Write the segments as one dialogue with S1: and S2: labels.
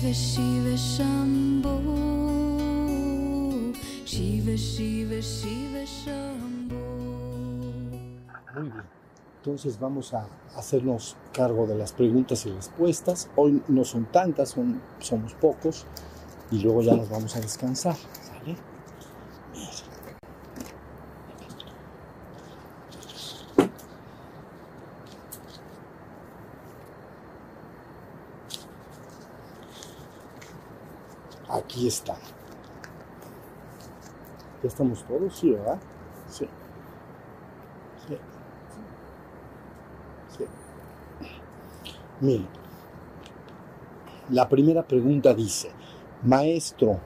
S1: Shiva Shiva Shiva Shiva Shiva
S2: Muy bien. Entonces vamos a hacernos cargo de las preguntas y respuestas. Hoy no son tantas, son, somos pocos. Y luego ya nos vamos a descansar. ¿Sale? Bien. Aquí está. ¿Ya estamos todos? Sí, ¿verdad? Sí. Sí. Sí. Miren, la primera pregunta dice, maestro,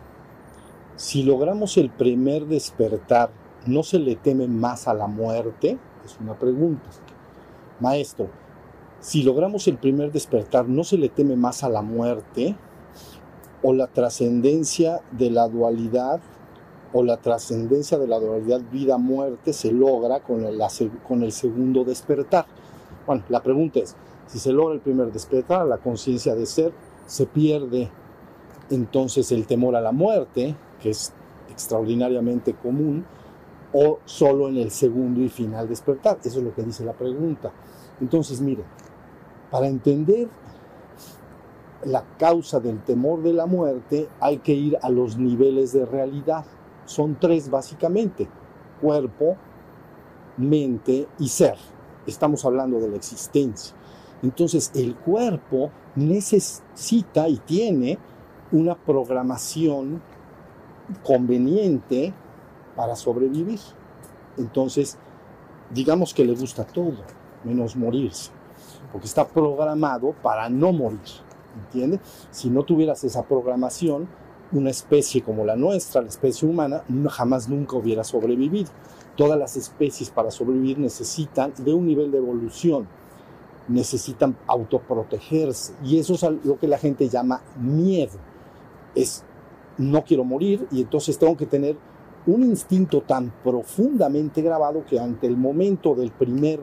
S2: si logramos el primer despertar, ¿no se le teme más a la muerte? Es una pregunta. Maestro, si logramos el primer despertar, ¿no se le teme más a la muerte? ¿O la trascendencia de la dualidad o la trascendencia de la dualidad vida-muerte se logra con el, segundo despertar. Bueno, la pregunta es, si se logra el primer despertar, la conciencia de ser, se pierde entonces el temor a la muerte, que es extraordinariamente común, o solo en el segundo y final despertar. Eso es lo que dice la pregunta. Entonces, mire, para entender la causa del temor de la muerte hay que ir a los niveles de realidad. Son tres básicamente, cuerpo, mente y ser. Estamos hablando de la existencia. Entonces el cuerpo necesita y tiene una programación conveniente para sobrevivir. Entonces, digamos que le gusta todo, menos morirse, porque está programado para no morir. ¿Entiende? Si no tuvieras esa programación, una especie como la nuestra, la especie humana, jamás nunca hubiera sobrevivido. Todas las especies para sobrevivir necesitan de un nivel de evolución, necesitan autoprotegerse y eso es lo que la gente llama miedo. Es no quiero morir y entonces tengo que tener un instinto tan profundamente grabado que ante el momento del primer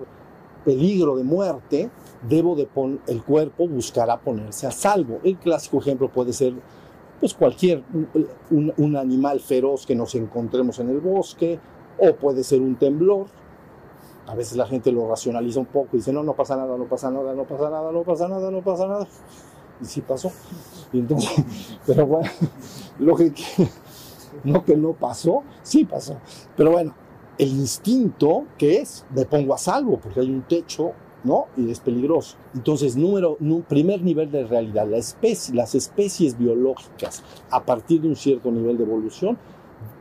S2: peligro de muerte, debo de pon- el cuerpo buscará ponerse a salvo. El clásico ejemplo puede ser pues cualquier un, un- animal feroz que nos encontremos en el bosque o puede ser un temblor. A veces la gente lo racionaliza un poco y dice, no, no pasa nada, no pasa nada, no pasa nada, no pasa nada, no pasa nada. Y sí pasó. Y entonces, pero bueno, lo que, no que no pasó, sí pasó. Pero bueno, el instinto que es, me pongo a salvo porque hay un techo, ¿no? Y es peligroso. Entonces, número, primer nivel de realidad, la especie, las especies biológicas, a partir de un cierto nivel de evolución,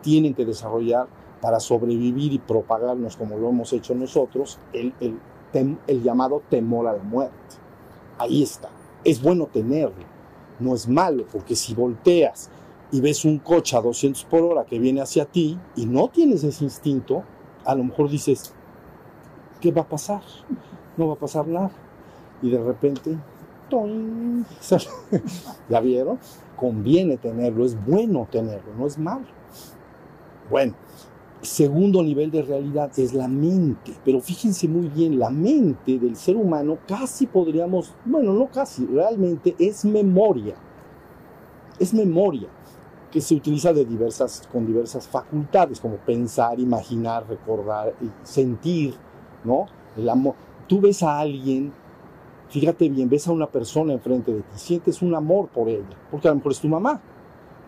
S2: tienen que desarrollar para sobrevivir y propagarnos como lo hemos hecho nosotros, el, el el llamado temor a la muerte. Ahí está. Es bueno tenerlo, no es malo, porque si volteas y ves un coche a 200 por hora que viene hacia ti y no tienes ese instinto, a lo mejor dices, ¿qué va a pasar? No va a pasar nada. Y de repente. ¿ya vieron? Conviene tenerlo, es bueno tenerlo, no es malo. Bueno, segundo nivel de realidad es la mente, pero fíjense muy bien, la mente del ser humano casi podríamos, bueno, no casi, realmente es memoria. Es memoria que se utiliza de diversas, con diversas facultades, como pensar, imaginar, recordar, y sentir, ¿no? El amor. Tú ves a alguien, fíjate bien, ves a una persona enfrente de ti, sientes un amor por ella, porque a lo mejor es tu mamá.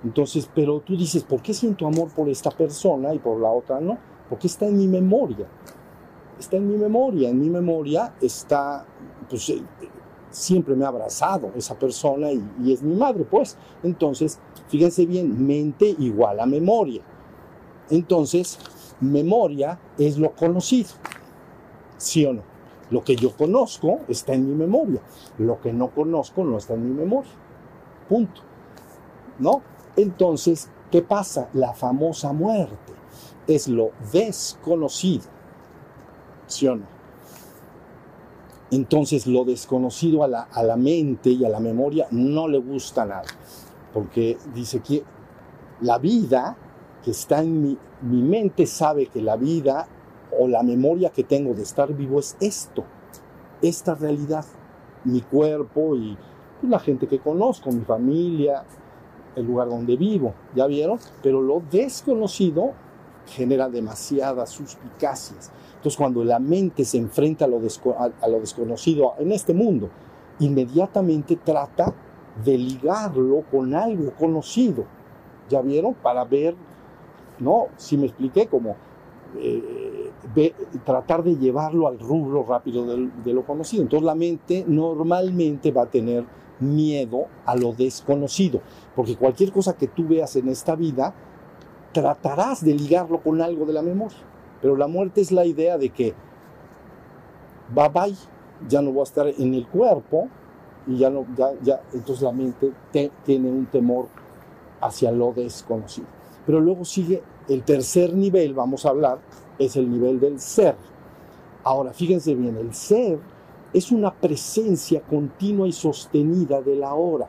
S2: Entonces, pero tú dices, ¿por qué siento amor por esta persona y por la otra no? Porque está en mi memoria. Está en mi memoria. En mi memoria está, pues, eh, siempre me ha abrazado esa persona y, es mi madre, pues. Entonces, fíjense bien, mente igual a memoria. Entonces, memoria es lo conocido. ¿Sí o no? Lo que yo conozco está en mi memoria. Lo que no conozco no está en mi memoria. Punto. ¿No? Entonces, ¿qué pasa? La famosa muerte es lo desconocido. ¿Sí o no? Entonces, lo desconocido a la, a la mente y a la memoria no le gusta nada. Porque dice que la vida que está en mi, mi mente sabe que la vida o la memoria que tengo de estar vivo es esto, esta realidad, mi cuerpo y Pues la gente que conozco, mi familia, el lugar donde vivo, ¿ya vieron? Pero lo desconocido genera demasiadas suspicacias. Entonces, cuando la mente se enfrenta a lo, desconocido en este mundo, inmediatamente trata de ligarlo con algo conocido. ¿Ya vieron? Para ver, ¿no? Si me expliqué, como eh, tratar de llevarlo al rubro rápido de, de lo conocido. Entonces la mente normalmente va a tener miedo a lo desconocido, porque cualquier cosa que tú veas en esta vida, tratarás de ligarlo con algo de la memoria. Pero la muerte es la idea de que, bye bye, ya no voy a estar en el cuerpo, y ya no, ya, ya, entonces la mente tiene un temor hacia lo desconocido. Pero luego sigue el tercer nivel, vamos a hablar, es el nivel del ser. Ahora, fíjense bien, el ser es una presencia continua y sostenida de la hora.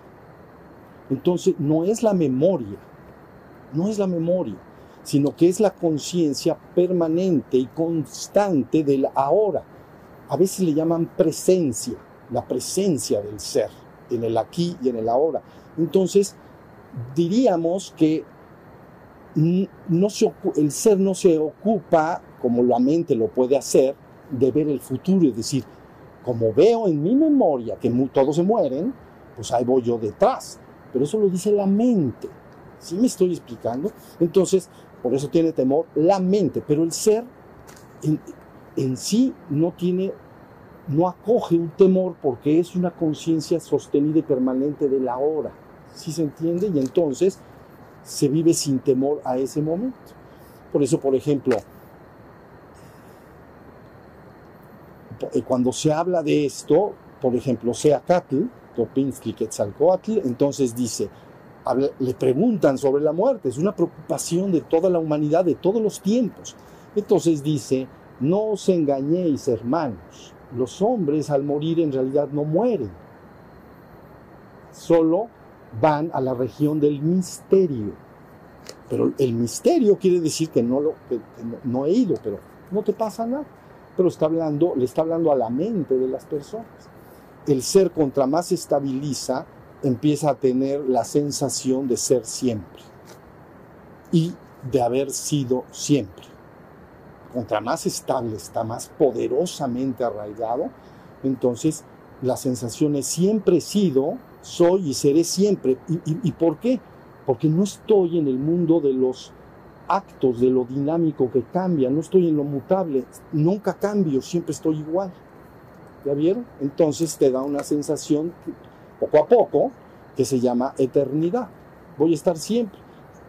S2: Entonces, no es la memoria, no es la memoria, sino que es la conciencia permanente y constante del ahora. A veces le llaman presencia la presencia del ser en el aquí y en el ahora. Entonces, diríamos que no el ser no se ocupa, como la mente lo puede hacer, de ver el futuro, es decir, como veo en mi memoria que todos se mueren, pues ahí voy yo detrás. Pero eso lo dice la mente. ¿Sí me estoy explicando? Entonces, por eso tiene temor la mente, pero el ser en, sí no tiene no acoge un temor porque es una conciencia sostenida y permanente de la hora. ¿Sí se entiende? Y entonces se vive sin temor a ese momento. Por eso, por ejemplo, eh, cuando se habla de esto, por ejemplo, Seacatl, Topinsky Quetzalcoatl, entonces dice, le preguntan sobre la muerte, es una preocupación de toda la humanidad, de todos los tiempos. Entonces dice, no os engañéis, hermanos, los hombres al morir en realidad no mueren, solo van a la región del misterio. Pero el misterio quiere decir que no, lo, no, he ido, pero no te pasa nada. Pero está hablando, le está hablando a la mente de las personas. El ser contra más estabiliza, empieza a tener la sensación de ser siempre y de haber sido siempre contra más estable está, más poderosamente arraigado, entonces la sensación es siempre he sido, soy y seré siempre. ¿Y, por qué? Porque no estoy en el mundo de los actos, de lo dinámico que cambia, no estoy en lo mutable, nunca cambio, siempre estoy igual. ¿Ya vieron? Entonces te da una sensación poco a poco que se llama eternidad. Voy a estar siempre.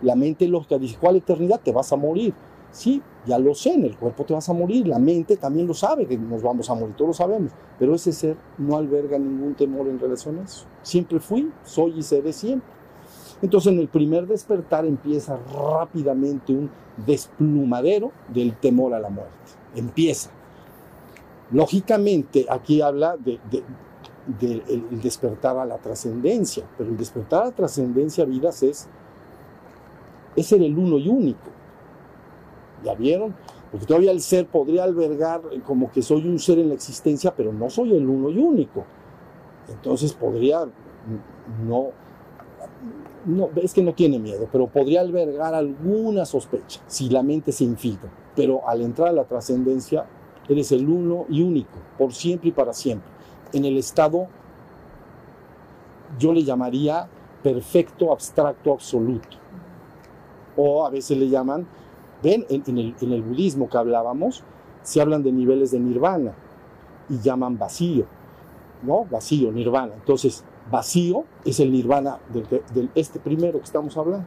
S2: La mente lógica dice, ¿cuál eternidad? Te vas a morir. Sí, ya lo sé, en el cuerpo te vas a morir, la mente también lo sabe que nos vamos a morir, todos lo sabemos, pero ese ser no alberga ningún temor en relación a eso. Siempre fui, soy y seré siempre. Entonces en el primer despertar empieza rápidamente un desplumadero del temor a la muerte. Empieza. Lógicamente aquí habla del de, despertar a la trascendencia, pero el despertar a la trascendencia, vidas, es, es ser el uno y único ¿Ya vieron? Porque todavía el ser podría albergar como que soy un ser en la existencia, pero no soy el uno y único. Entonces podría no, no, es que no tiene miedo, pero podría albergar alguna sospecha si la mente se infiltra. Pero al entrar a la trascendencia, eres el uno y único, por siempre y para siempre. En el estado, yo le llamaría perfecto, abstracto, absoluto. O a veces le llaman Ven, en, el, budismo que hablábamos, se hablan de niveles de nirvana y llaman vacío, ¿no? Vacío, nirvana. Entonces, vacío es el nirvana del, este primero que estamos hablando.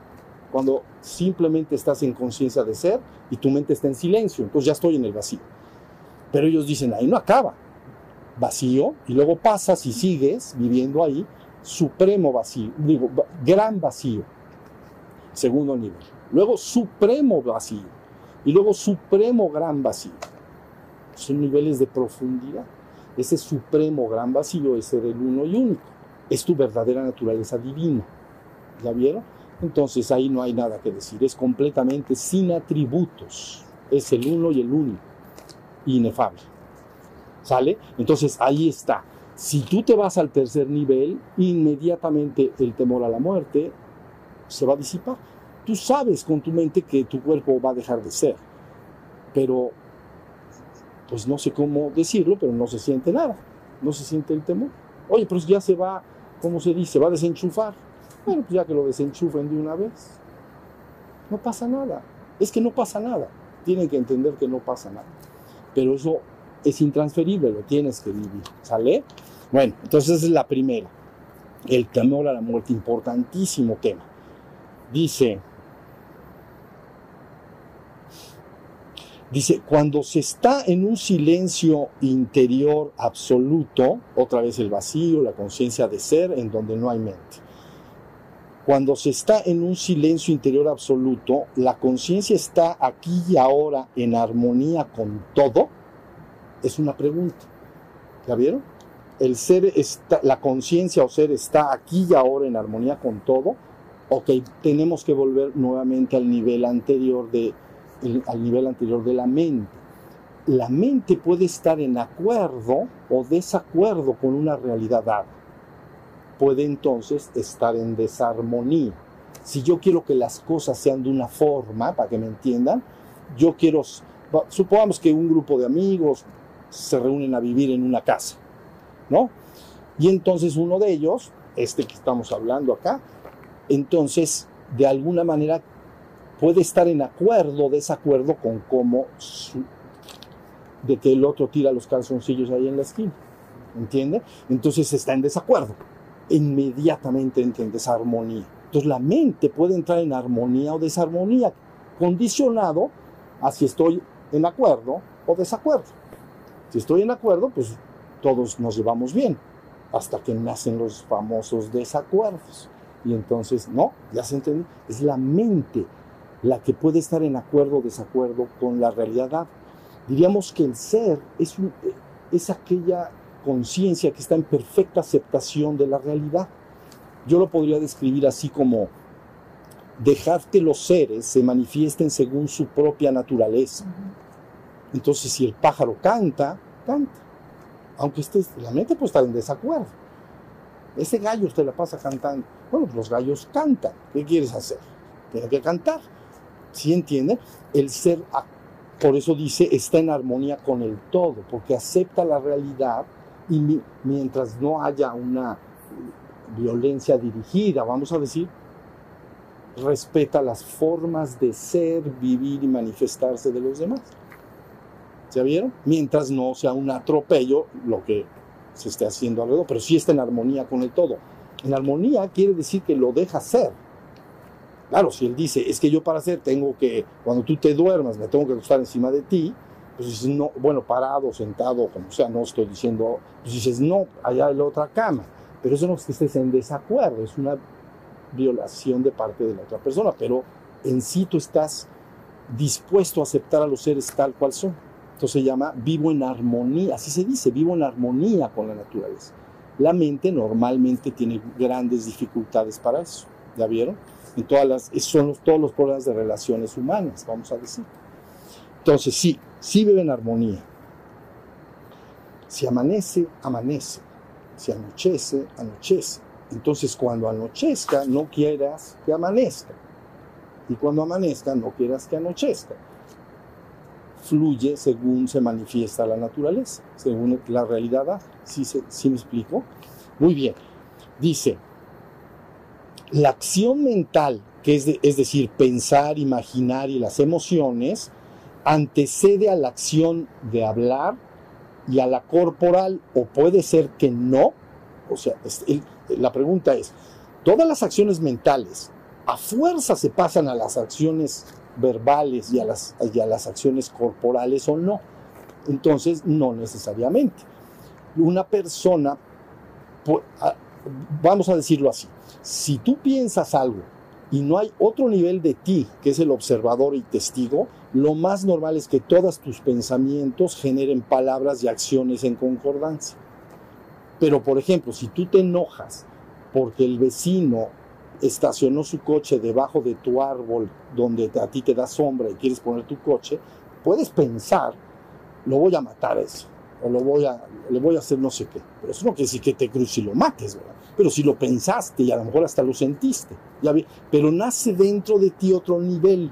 S2: Cuando simplemente estás en conciencia de ser y tu mente está en silencio, entonces ya estoy en el vacío. Pero ellos dicen, ahí no acaba. Vacío, y luego pasas y sigues viviendo ahí, supremo vacío, digo, gran vacío, segundo nivel luego supremo vacío y luego supremo gran vacío. Son niveles de profundidad. Ese supremo gran vacío es el uno y único. Es tu verdadera naturaleza divina. ¿Ya vieron? Entonces ahí no hay nada que decir. Es completamente sin atributos. Es el uno y el único. Inefable. ¿Sale? Entonces ahí está. Si tú te vas al tercer nivel, inmediatamente el temor a la muerte se va a disipar. Tú sabes con tu mente que tu cuerpo va a dejar de ser, pero pues no sé cómo decirlo, pero no se siente nada, no se siente el temor. Oye, pues ya se va, ¿cómo se dice? Va a desenchufar. Bueno, pues ya que lo desenchufen de una vez. No pasa nada. Es que no pasa nada. Tienen que entender que no pasa nada. Pero eso es intransferible, lo tienes que vivir. ¿Sale? Bueno, entonces es la primera. El temor a la muerte, importantísimo tema. Dice, dice, cuando se está en un silencio interior absoluto, otra vez el vacío, la conciencia de ser, en donde no hay mente. Cuando se está en un silencio interior absoluto, la conciencia está aquí y ahora en armonía con todo, es una pregunta. ¿Ya vieron? El ser está, la conciencia o ser está aquí y ahora en armonía con todo. Ok, tenemos que volver nuevamente al nivel anterior de, al nivel anterior de la mente. La mente puede estar en acuerdo o desacuerdo con una realidad dada. Puede entonces estar en desarmonía. Si yo quiero que las cosas sean de una forma, para que me entiendan, yo quiero, supongamos que un grupo de amigos, se reúnen a vivir en una casa, ¿no? Y entonces uno de ellos, este que estamos hablando acá, entonces de alguna manera puede estar en acuerdo, desacuerdo con cómo de que el otro tira los calzoncillos ahí en la esquina, ¿entiende? Entonces está en desacuerdo, inmediatamente entra en desarmonía. Entonces la mente puede entrar en armonía o desarmonía, condicionado a si estoy en acuerdo o desacuerdo. Si estoy en acuerdo, pues todos nos llevamos bien, hasta que nacen los famosos desacuerdos. Y entonces, no, ya se entiende, es la mente la que puede estar en acuerdo o desacuerdo con la realidad. Diríamos que el ser es, un, aquella conciencia que está en perfecta aceptación de la realidad. Yo lo podría describir así como dejar que los seres se manifiesten según su propia naturaleza. Entonces, si el pájaro canta, canta. Aunque estés, la mente puede estar en desacuerdo. Ese gallo usted la pasa cantando. Bueno, pues los gallos cantan. ¿Qué quieres hacer? Tiene que cantar. ¿Sí entiende? El ser, por eso dice, está en armonía con el todo, porque acepta la realidad y mientras no haya una violencia dirigida, vamos a decir, respeta las formas de ser, vivir y manifestarse de los demás. ¿Ya vieron? Mientras no sea un atropello lo que se esté haciendo alrededor, pero sí está en armonía con el todo. En armonía quiere decir que lo deja ser. Claro, si él dice, es que yo para hacer tengo que, cuando tú te duermas, me tengo que acostar encima de ti, pues dices, no, bueno, parado, sentado, como sea, no estoy diciendo, pues dices, no, allá en la otra cama. Pero eso no es que estés en desacuerdo, es una violación de parte de la otra persona, pero en sí tú estás dispuesto a aceptar a los seres tal cual son. Esto se llama vivo en armonía, así se dice, vivo en armonía con la naturaleza. La mente normalmente tiene grandes dificultades para eso, ¿ya vieron? En todas las, son los, todos los problemas de relaciones humanas, vamos a decir. Entonces, sí, sí vive en armonía. Si amanece, amanece. Si anochece, anochece. Entonces, cuando anochezca, no quieras que amanezca. Y cuando amanezca, no quieras que anochezca fluye según se manifiesta la naturaleza, según la realidad. ¿Sí, ¿Sí me explico? Muy bien. Dice, la acción mental, que es, es decir, pensar, imaginar y las emociones, antecede a la acción de hablar y a la corporal, o puede ser que no. O sea, la pregunta es, ¿todas las acciones mentales a fuerza se pasan a las acciones verbales y a, las, y a las acciones corporales o no. Entonces, no necesariamente. Una persona, vamos a decirlo así, si tú piensas algo y no hay otro nivel de ti, que es el observador y testigo, lo más normal es que todos tus pensamientos generen palabras y acciones en concordancia. Pero, por ejemplo, si tú te enojas porque el vecino estacionó su coche debajo de tu árbol donde a ti te da sombra y quieres poner tu coche, puedes pensar, lo voy a matar eso. o lo voy a, le voy a hacer no sé qué. Pero eso no quiere decir que te cruces y lo mates. Pero si lo pensaste y a lo mejor hasta lo sentiste, ya vi, pero nace dentro de ti otro nivel,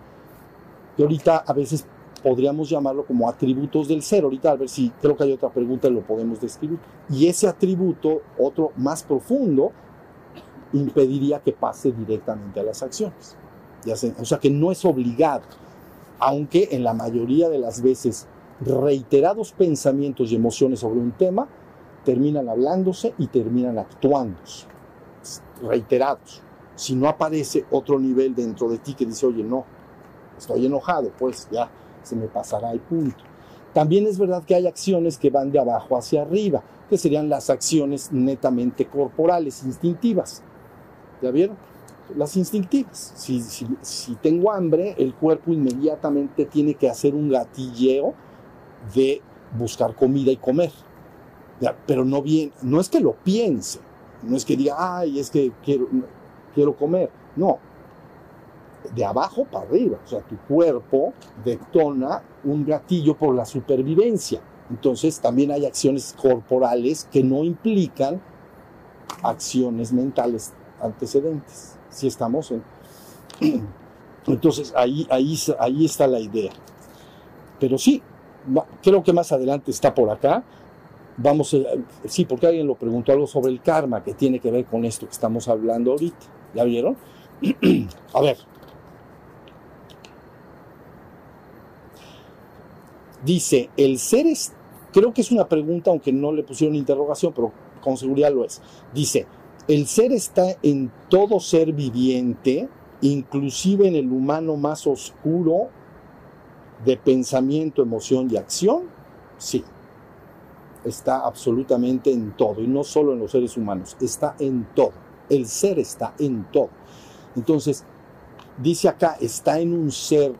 S2: que ahorita a veces podríamos llamarlo como atributos del ser. Ahorita a ver si creo que hay otra pregunta y lo podemos describir. Y ese atributo, otro más profundo, impediría que pase directamente a las acciones. Ya o sea que no es obligado, aunque en la mayoría de las veces reiterados pensamientos y emociones sobre un tema terminan hablándose y terminan actuando, reiterados. Si no aparece otro nivel dentro de ti que dice, oye, no, estoy enojado, pues ya se me pasará el punto. También es verdad que hay acciones que van de abajo hacia arriba, que serían las acciones netamente corporales, instintivas. ¿Ya vieron? Las instintivas. Si, tengo hambre, el cuerpo inmediatamente tiene que hacer un gatilleo de buscar comida y comer. Pero no bien, no es que lo piense, no es que diga, ay, es que quiero, quiero comer. No, de abajo para arriba. O sea, tu cuerpo detona un gatillo por la supervivencia. Entonces también hay acciones corporales que no implican acciones mentales antecedentes. Si estamos en... Entonces ahí, ahí, ahí está la idea. Pero sí, creo que más adelante está por acá. Vamos, a, sí, porque alguien lo preguntó algo sobre el karma que tiene que ver con esto que estamos hablando ahorita. ¿Ya vieron? a ver, Dice, el ser es, creo que es una pregunta, aunque no le pusieron interrogación, pero con seguridad lo es. Dice, el ser está en todo ser viviente, inclusive en el humano más oscuro de pensamiento, emoción y acción. Sí, está absolutamente en todo, y no solo en los seres humanos, está en todo. El ser está en todo. Entonces, dice acá, está en un ser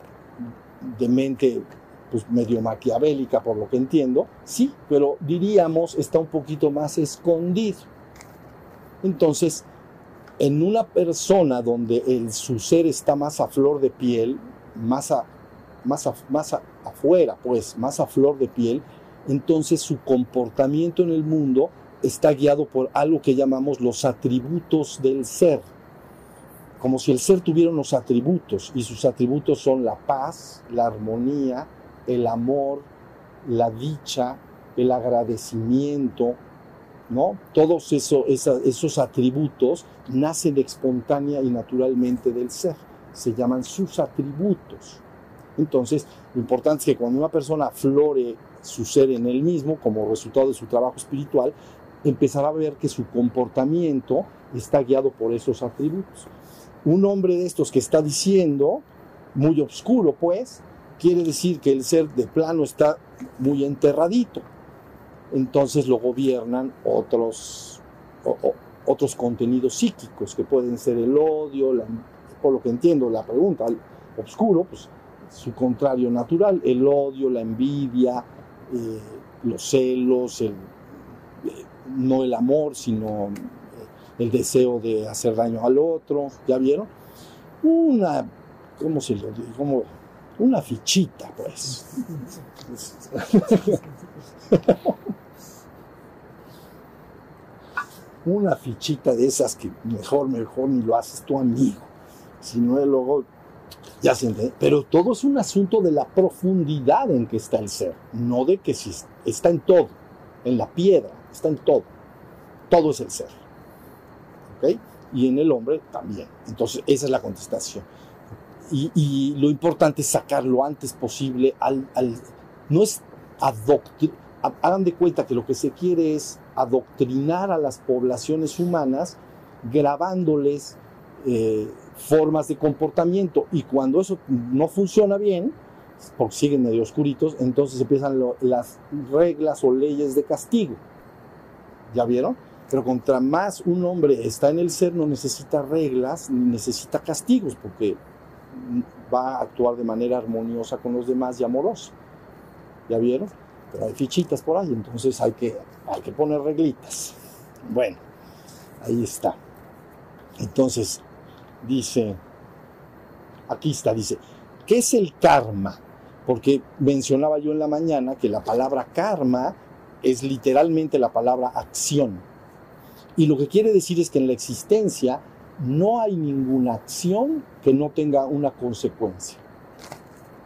S2: de mente pues medio maquiavélica por lo que entiendo, sí, pero diríamos está un poquito más escondido. Entonces, en una persona donde el, su ser está más a flor de piel, más, a, más, más afuera, pues más a flor de piel, entonces su comportamiento en el mundo está guiado por algo que llamamos los atributos del ser. Como si el ser tuviera unos atributos, y sus atributos son la paz, la armonía, el amor, la dicha, el agradecimiento, ¿no? Todos eso, esos atributos nacen espontánea y naturalmente del ser. Se llaman sus atributos. Entonces, lo importante es que cuando una persona flore su ser en él mismo, como resultado de su trabajo espiritual, empezará a ver que su comportamiento está guiado por esos atributos. Un hombre de estos que está diciendo, muy oscuro pues, quiere decir que el ser de plano está muy enterradito. Entonces lo gobiernan otros, otros contenidos psíquicos que pueden ser el odio, por lo que entiendo la pregunta, el oscuro, pues su contrario natural, el odio, la envidia, eh, los celos, el, eh, no el amor, sino eh, el deseo de hacer daño al otro, ¿ya vieron? Una, ¿cómo se lo digo? una fichita, pues. una fichita de esas que mejor, mejor ni lo haces tu amigo. Si no, luego ya se entiende. Pero todo es un asunto de la profundidad en que está el ser, no de que si está en todo, en la piedra, está en todo. Todo es el ser. ¿Ok? Y en el hombre también. Entonces, esa es la contestación y, lo importante es sacar lo antes posible al, no es adoctrinar, hagan de cuenta que lo que se quiere es adoctrinar a las poblaciones humanas grabándoles eh, formas de comportamiento y cuando eso no funciona bien, porque siguen medio oscuritos, entonces empiezan las reglas o leyes de castigo. ¿Ya vieron? Pero contra más un hombre está en el ser, no necesita reglas ni necesita castigos, porque va a actuar de manera armoniosa con los demás y amorosa. ¿Ya vieron? Pero hay fichitas por ahí, entonces hay que, hay que poner reglitas. Bueno, ahí está. Entonces, dice, aquí está, dice, ¿qué es el karma? Porque mencionaba yo en la mañana que la palabra karma es literalmente la palabra acción. Y lo que quiere decir es que en la existencia no hay ninguna acción que no tenga una consecuencia.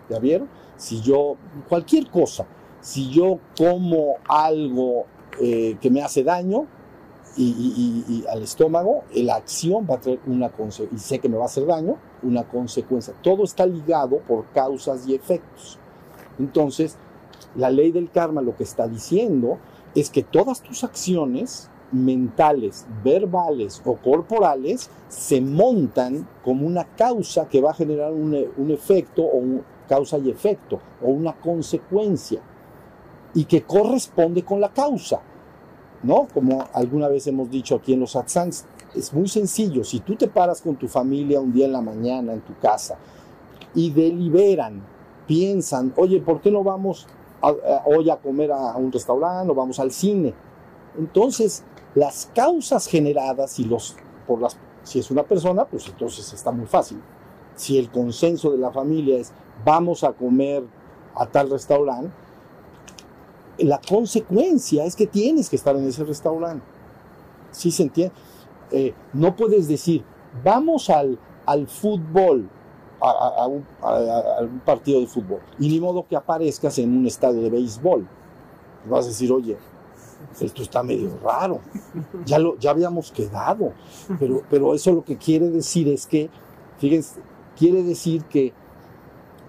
S2: ¿Ya vieron? Si yo, cualquier cosa, si yo como algo eh, que me hace daño y, al estómago, eh, la acción va a traer una consecuencia, y sé que me va a hacer daño, una consecuencia. Todo está ligado por causas y efectos. Entonces, la ley del karma lo que está diciendo es que todas tus acciones mentales, verbales o corporales se montan como una causa que va a generar un, un efecto o un causa y efecto o una consecuencia y que corresponde con la causa, ¿no? Como alguna vez hemos dicho aquí en los satsangs, es muy sencillo, si tú te paras con tu familia un día en la mañana en tu casa y deliberan, piensan, oye, ¿por qué no vamos hoy a comer a, a un restaurante o vamos al cine? Entonces, las causas generadas y los por las si es una persona, pues entonces está muy fácil. Si el consenso de la familia es vamos a comer a tal restaurante, la consecuencia es que tienes que estar en ese restaurante. ¿Sí se entiende? Eh, no puedes decir vamos al, al fútbol, a, un, a un partido de fútbol, y ni modo que aparezcas en un estadio de béisbol. Vas a decir, oye, esto está medio raro. Ya, lo, ya habíamos quedado. Pero, pero eso lo que quiere decir es que, fíjense, quiere decir que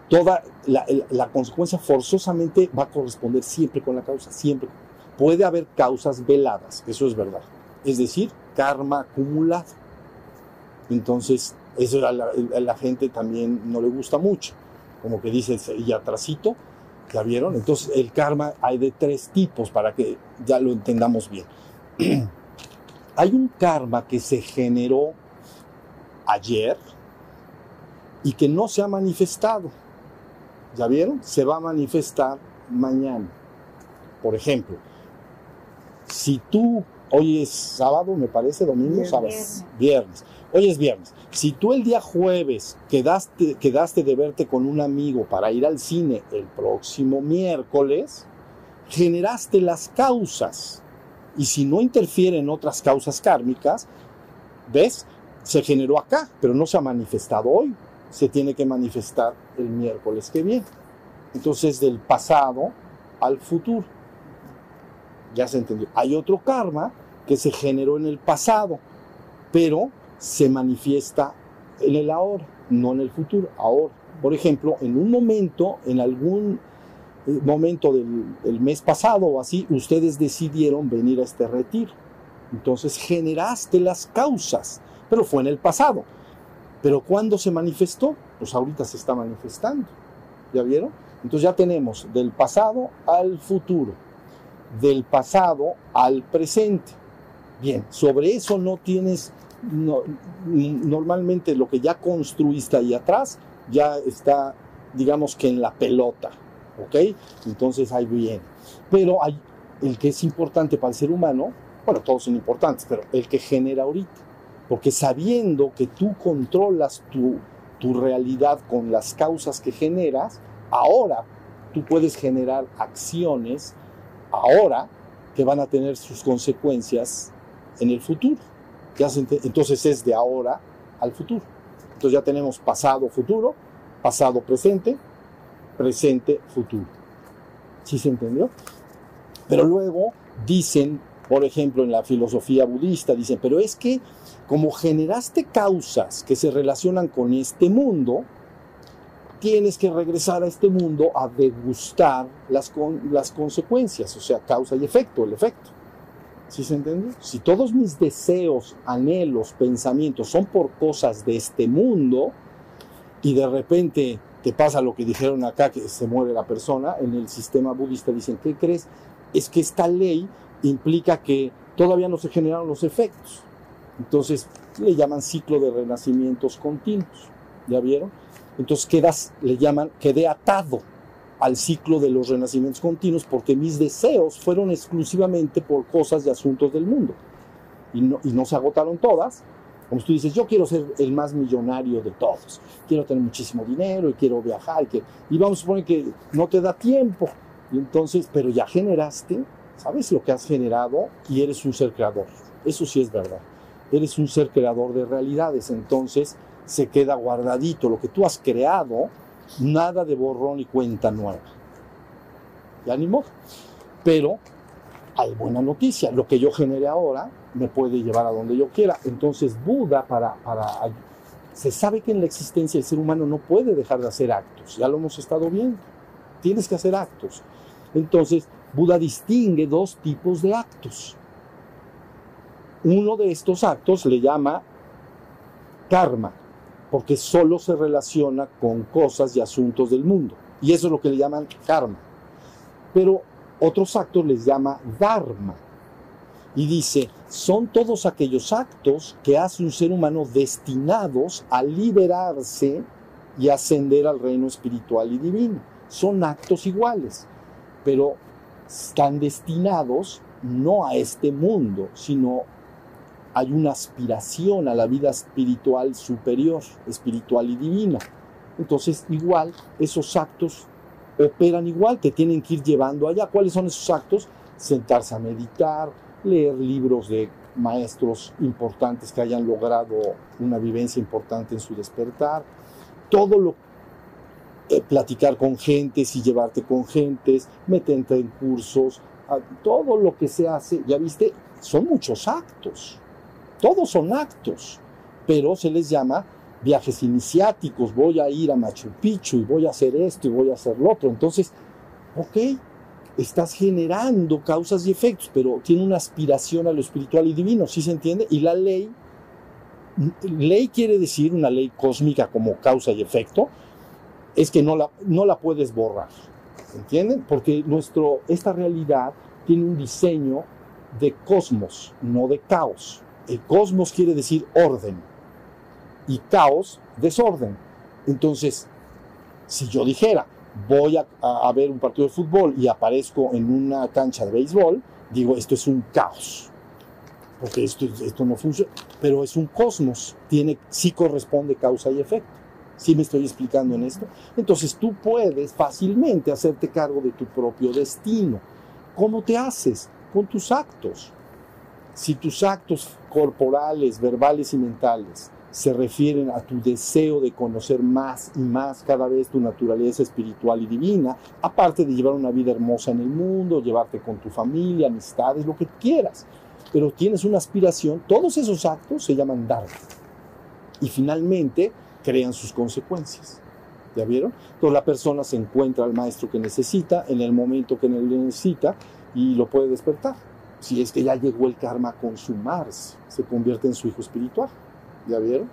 S2: toda la, consecuencia forzosamente va a corresponder siempre con la causa, siempre. Puede haber causas veladas, eso es verdad. Es decir, karma acumulado. Entonces, eso a la, a la gente también no le gusta mucho. Como que dice, y atrasito, ¿Ya vieron? Entonces el karma hay de tres tipos para que ya lo entendamos bien. hay un karma que se generó ayer y que no se ha manifestado. ¿Ya vieron? Se va a manifestar mañana. Por ejemplo, si tú, hoy es sábado, me parece, domingo, sábado, viernes. Hoy es viernes. Si tú el día jueves quedaste, quedaste de verte con un amigo para ir al cine el próximo miércoles, generaste las causas. Y si no interfieren otras causas kármicas, ¿ves? Se generó acá, pero no se ha manifestado hoy. Se tiene que manifestar el miércoles que viene. Entonces, del pasado al futuro. Ya se entendió. Hay otro karma que se generó en el pasado, pero se manifiesta en el ahora, no en el futuro, ahora. Por ejemplo, en un momento, en algún eh, momento del, mes pasado o así, ustedes decidieron venir a este retiro. Entonces generaste las causas, pero fue en el pasado. Pero ¿cuándo se manifestó? Pues ahorita se está manifestando. ¿Ya vieron? Entonces ya tenemos del pasado al futuro, del pasado al presente. Bien, sobre eso no tienes, no- normalmente lo que ya construiste ahí atrás ya está, digamos que en la pelota, ¿ok? Entonces ahí viene. Pero hay el que es importante para el ser humano, bueno, todos son importantes, pero el que genera ahorita. Porque sabiendo que tú controlas tu, tu realidad con las causas que generas, ahora tú puedes generar acciones, ahora que van a tener sus consecuencias en el futuro. ¿Ya se ente- Entonces es de ahora al futuro. Entonces ya tenemos pasado, futuro, pasado, presente, presente, futuro. ¿Sí se entendió? Pero luego dicen, por ejemplo, en la filosofía budista, dicen, pero es que como generaste causas que se relacionan con este mundo, tienes que regresar a este mundo a degustar las, las consecuencias, o sea, causa y efecto, el efecto. ¿Sí se entiende? Si todos mis deseos, anhelos, pensamientos son por cosas de este mundo y de repente te pasa lo que dijeron acá, que se muere la persona, en el sistema budista dicen, ¿qué crees? Es que esta ley implica que todavía no se generaron los efectos. Entonces le llaman ciclo de renacimientos continuos. ¿Ya vieron? Entonces quedas, le llaman, quedé atado al ciclo de los renacimientos continuos porque mis deseos fueron exclusivamente por cosas y asuntos del mundo. Y no, y no se agotaron todas. Como tú dices, yo quiero ser el más millonario de todos. Quiero tener muchísimo dinero y quiero viajar. Y, vamos a suponer que no te da tiempo. Y entonces, pero ya generaste sabes lo que has generado y eres un ser creador. Eso sí es verdad. Eres un ser creador de realidades, entonces se queda guardadito. Lo que tú has creado, nada de borrón y cuenta nueva. Ya ni modo. Pero hay buena noticia. Lo que yo genere ahora me puede llevar a donde yo quiera. Entonces Buda, para, para, se sabe que en la existencia el ser humano no puede dejar de hacer actos. Ya lo hemos estado viendo. Tienes que hacer actos. Entonces Buda distingue dos tipos de actos. Uno de estos actos le llama karma, porque solo se relaciona con cosas y asuntos del mundo. Y eso es lo que le llaman karma. Pero otros actos les llama dharma. Y dice, son todos aquellos actos que hace un ser humano destinados a liberarse y ascender al reino espiritual y divino. Son actos iguales, pero están destinados no a este mundo, sino hay una aspiración a la vida espiritual superior, espiritual y divina. Entonces, igual, esos actos operan igual, te tienen que ir llevando allá. ¿Cuáles son esos actos? Sentarse a meditar, leer libros de maestros importantes que hayan logrado una vivencia importante en su despertar, todo lo eh, platicar con gentes y llevarte con gentes, meterte en cursos, todo lo que se hace, ya viste, son muchos actos, todos son actos, pero se les llama viajes iniciáticos, voy a ir a Machu Picchu y voy a hacer esto y voy a hacer lo otro. Entonces, ok, estás generando causas y efectos, pero tiene una aspiración a lo espiritual y divino, ¿sí se entiende? Y la ley, ley quiere decir una ley cósmica como causa y efecto, es que no la, no la puedes borrar, ¿entienden? Porque nuestro, esta realidad tiene un diseño de cosmos, no de caos. El cosmos quiere decir orden y caos, desorden. Entonces, si yo dijera, voy a, ver un partido de fútbol y aparezco en una cancha de béisbol, digo, esto es un caos. Porque esto, esto no funciona. Pero es un cosmos. Tiene, sí corresponde causa y efecto. ¿Sí me estoy explicando en esto? Entonces tú puedes fácilmente hacerte cargo de tu propio destino. ¿Cómo te haces? Con tus actos. Si tus actos corporales, verbales y mentales se refieren a tu deseo de conocer más y más cada vez tu naturaleza espiritual y divina, aparte de llevar una vida hermosa en el mundo, llevarte con tu familia, amistades, lo que quieras. Pero tienes una aspiración, todos esos actos se llaman Dharma. Y finalmente crean sus consecuencias. ¿Ya vieron? Entonces la persona se encuentra al maestro que necesita en el momento que necesita y lo puede despertar. Si es que ya llegó el karma a consumarse, se convierte en su hijo espiritual. ¿Ya vieron?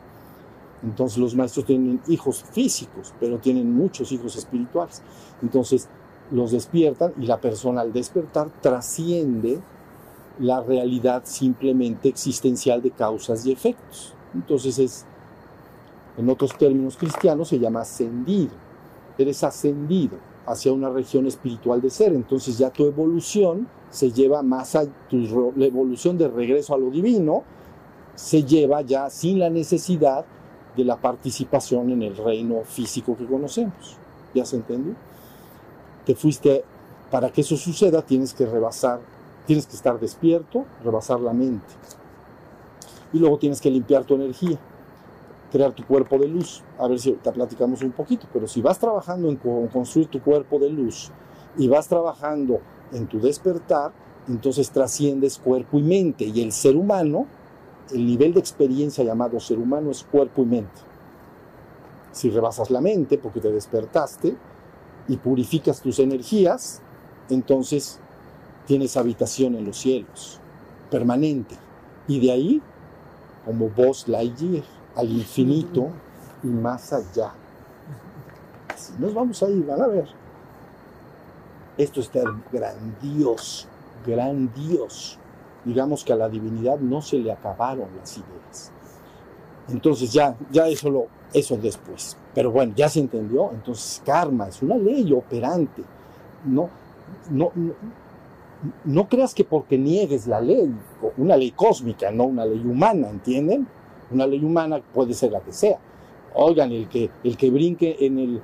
S2: Entonces los maestros tienen hijos físicos, pero tienen muchos hijos espirituales. Entonces los despiertan y la persona al despertar trasciende la realidad simplemente existencial de causas y efectos. Entonces es, en otros términos cristianos, se llama ascendido. Eres ascendido hacia una región espiritual de ser. Entonces ya tu evolución se lleva más a tu, la evolución de regreso a lo divino, se lleva ya sin la necesidad de la participación en el reino físico que conocemos. ¿Ya se entendió? Te fuiste, para que eso suceda tienes que rebasar, tienes que estar despierto, rebasar la mente. Y luego tienes que limpiar tu energía, crear tu cuerpo de luz. A ver si te platicamos un poquito, pero si vas trabajando en construir tu cuerpo de luz y vas trabajando en tu despertar, entonces trasciendes cuerpo y mente y el ser humano el nivel de experiencia llamado ser humano es cuerpo y mente. Si rebasas la mente porque te despertaste y purificas tus energías, entonces tienes habitación en los cielos, permanente. Y de ahí, como vos Lightyear, al infinito y más allá. Así nos vamos a ir, van a ver. Esto está grandioso, grandioso digamos que a la divinidad no se le acabaron las ideas. Entonces ya, ya eso, lo, eso después. Pero bueno, ya se entendió. Entonces karma es una ley operante. No, no, no, creas que porque niegues la ley, una ley cósmica, no una ley humana, ¿entienden? Una ley humana puede ser la que sea. Oigan, el que, el que brinque en el,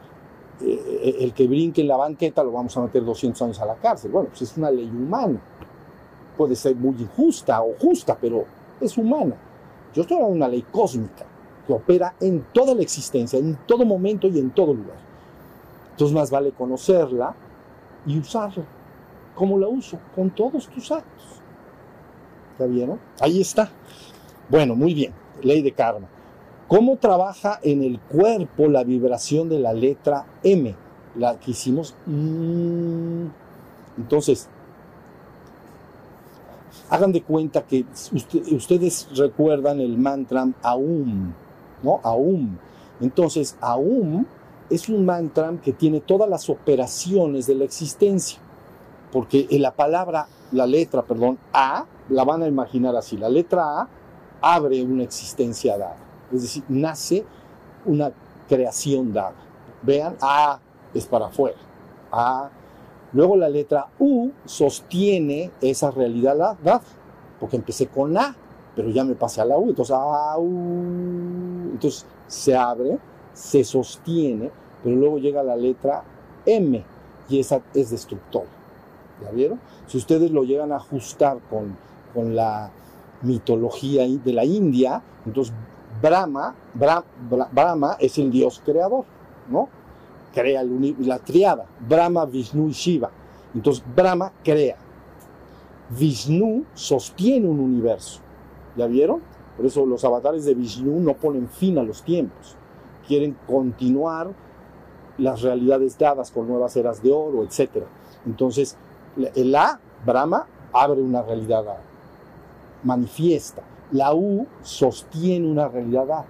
S2: eh, el que brinque en la banqueta lo vamos a meter 200 años a la cárcel. Bueno, pues es una ley humana puede ser muy injusta o justa, pero es humana. Yo estoy hablando de una ley cósmica que opera en toda la existencia, en todo momento y en todo lugar. Entonces más vale conocerla y usarla. ¿Cómo la uso? Con todos tus actos. ¿Ya vieron? Ahí está. Bueno, muy bien. Ley de karma. ¿Cómo trabaja en el cuerpo la vibración de la letra M? La que hicimos. Mm. Entonces, hagan de cuenta que ustedes recuerdan el mantra Aum, ¿no? Aum. Entonces, Aum es un mantra que tiene todas las operaciones de la existencia, porque en la palabra, la letra, perdón, A, la van a imaginar así, la letra A abre una existencia dada, es decir, nace una creación dada. Vean, A es para afuera, A. Luego la letra U sostiene esa realidad dada, porque empecé con A, pero ya me pasé a la U, entonces A, U, entonces se abre, se sostiene, pero luego llega la letra M y esa es destructora. ¿Ya vieron? Si ustedes lo llegan a ajustar con, con la mitología de la India, entonces Brahma, Brahma es el dios creador, ¿no? Crea la triada, Brahma, Vishnu y Shiva. Entonces Brahma crea. Vishnu sostiene un universo. ¿Ya vieron? Por eso los avatares de Vishnu no ponen fin a los tiempos. Quieren continuar las realidades dadas con nuevas eras de oro, etc. Entonces, el A, Brahma, abre una realidad A, manifiesta. La U sostiene una realidad A,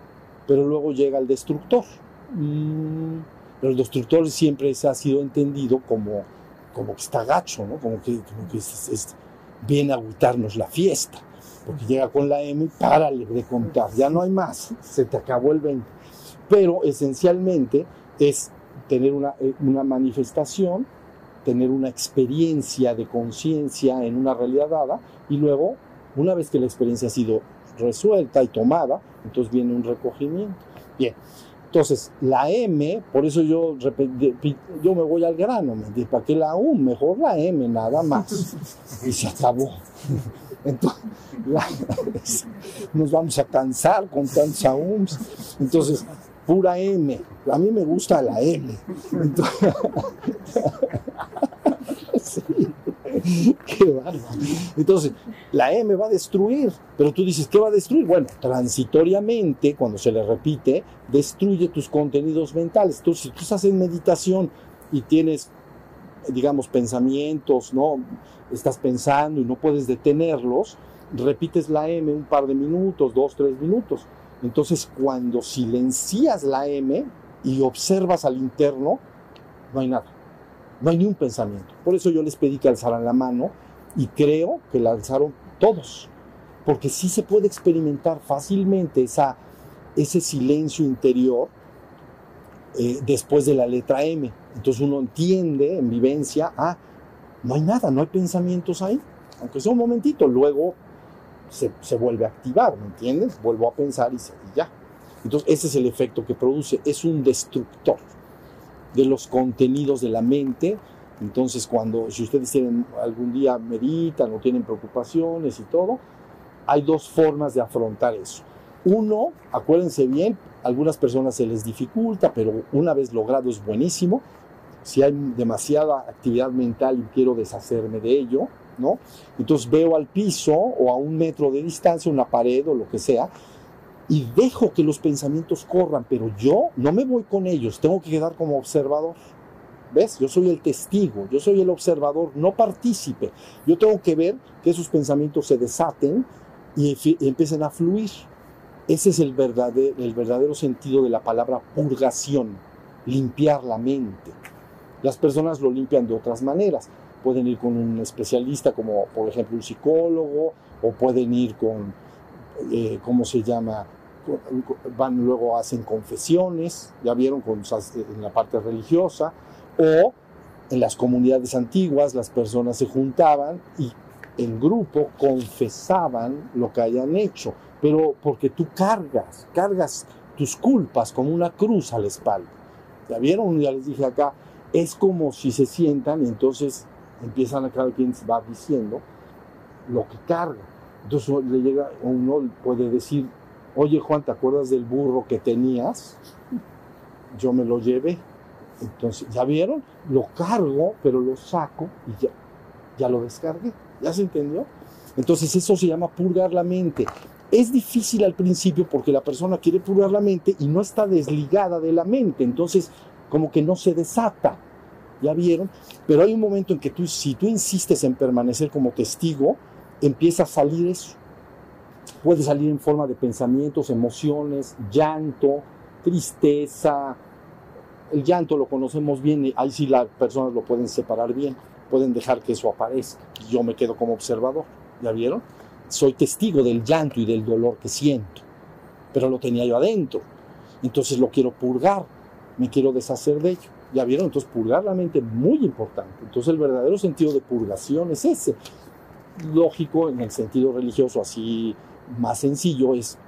S2: pero luego llega el destructor. Mm, pero el destructor siempre se ha sido entendido como, como que está gacho, ¿no? como que, viene a agüitarnos la fiesta, porque llega con la M, párale de contar, ya no hay más, se te acabó el 20. Pero esencialmente es tener eh, una, manifestación, tener una experiencia de conciencia en una realidad dada y luego, una vez que la experiencia ha sido resuelta y tomada, entonces viene un recogimiento. Bien, entonces la M, por eso yo, yo me voy al grano, ¿me ¿para qué la U? Mejor la M, nada más. Y se acabó. Entonces, nos vamos a cansar con tantos AUMs. Entonces, pura M. A mí me gusta la M. Qué bárbaro. Entonces, la M va a destruir, pero tú dices, ¿qué va a destruir? Bueno, transitoriamente, cuando se le repite, destruye tus contenidos mentales. Entonces, si tú estás en meditación y tienes, digamos, pensamientos, ¿no? Estás pensando y no puedes detenerlos, repites la M un par de minutos, dos, tres minutos entonces, cuando silencias la M y observas al interno, no hay nada. No hay ni un pensamiento. Por eso yo les pedí que alzaran la mano y creo que la alzaron todos. Porque sí se puede experimentar fácilmente esa, ese silencio interior eh, después de la letra M. Entonces uno entiende en vivencia, ah, no hay nada, no hay pensamientos ahí. Aunque sea un momentito, luego se, vuelve a activar, ¿me entiendes? Vuelvo a pensar y, ya. Entonces, ese es el efecto que produce. Es un destructor de los contenidos de la mente. Entonces, cuando, si ustedes tienen algún día meditan o tienen preocupaciones y todo, hay dos formas de afrontar eso. Uno, acuérdense bien, algunas personas se les dificulta, pero una vez logrado es buenísimo. Si hay demasiada actividad mental y quiero deshacerme de ello, ¿no? Entonces veo al piso o a un metro de distancia una pared o lo que sea y dejo que los pensamientos corran, pero yo no me voy con ellos, tengo que quedar como observador. ¿Ves? Yo soy el testigo, yo soy el observador, no partícipe. Yo tengo que ver que esos pensamientos se desaten y, empiecen a fluir. Ese es el verdadero, el verdadero sentido de la palabra purgación, limpiar la mente. Las personas lo limpian de otras maneras pueden ir con un especialista como por ejemplo un psicólogo o pueden ir con, eh, ¿cómo se llama? Van luego hacen confesiones, ya vieron con, en la parte religiosa, o en las comunidades antiguas las personas se juntaban y en grupo confesaban lo que hayan hecho, pero porque tú cargas, cargas tus culpas como una cruz a la espalda. ¿Ya vieron? Ya les dije acá, es como si se sientan y entonces empiezan a cada quien va diciendo, lo que carga. Entonces le llega, uno puede decir, oye Juan, ¿te acuerdas del burro que tenías? Yo me lo llevé. Entonces, ¿ya vieron? Lo cargo, pero lo saco y ya, ya lo descargué. ¿Ya se entendió? Entonces eso se llama purgar la mente. Es difícil al principio porque la persona quiere purgar la mente y no está desligada de la mente. Entonces, como que no se desata. ¿Ya vieron? Pero hay un momento en que tú, si tú insistes en permanecer como testigo, empieza a salir eso. Puede salir en forma de pensamientos, emociones, llanto, tristeza. El llanto lo conocemos bien, ahí sí las personas lo pueden separar bien, pueden dejar que eso aparezca. Y yo me quedo como observador. ¿Ya vieron? Soy testigo del llanto y del dolor que siento, pero lo tenía yo adentro. Entonces lo quiero purgar, me quiero deshacer de ello. ¿Ya vieron? Entonces purgar la mente es muy importante. Entonces el verdadero sentido de purgación es ese. Lógico, en el sentido religioso así más sencillo, es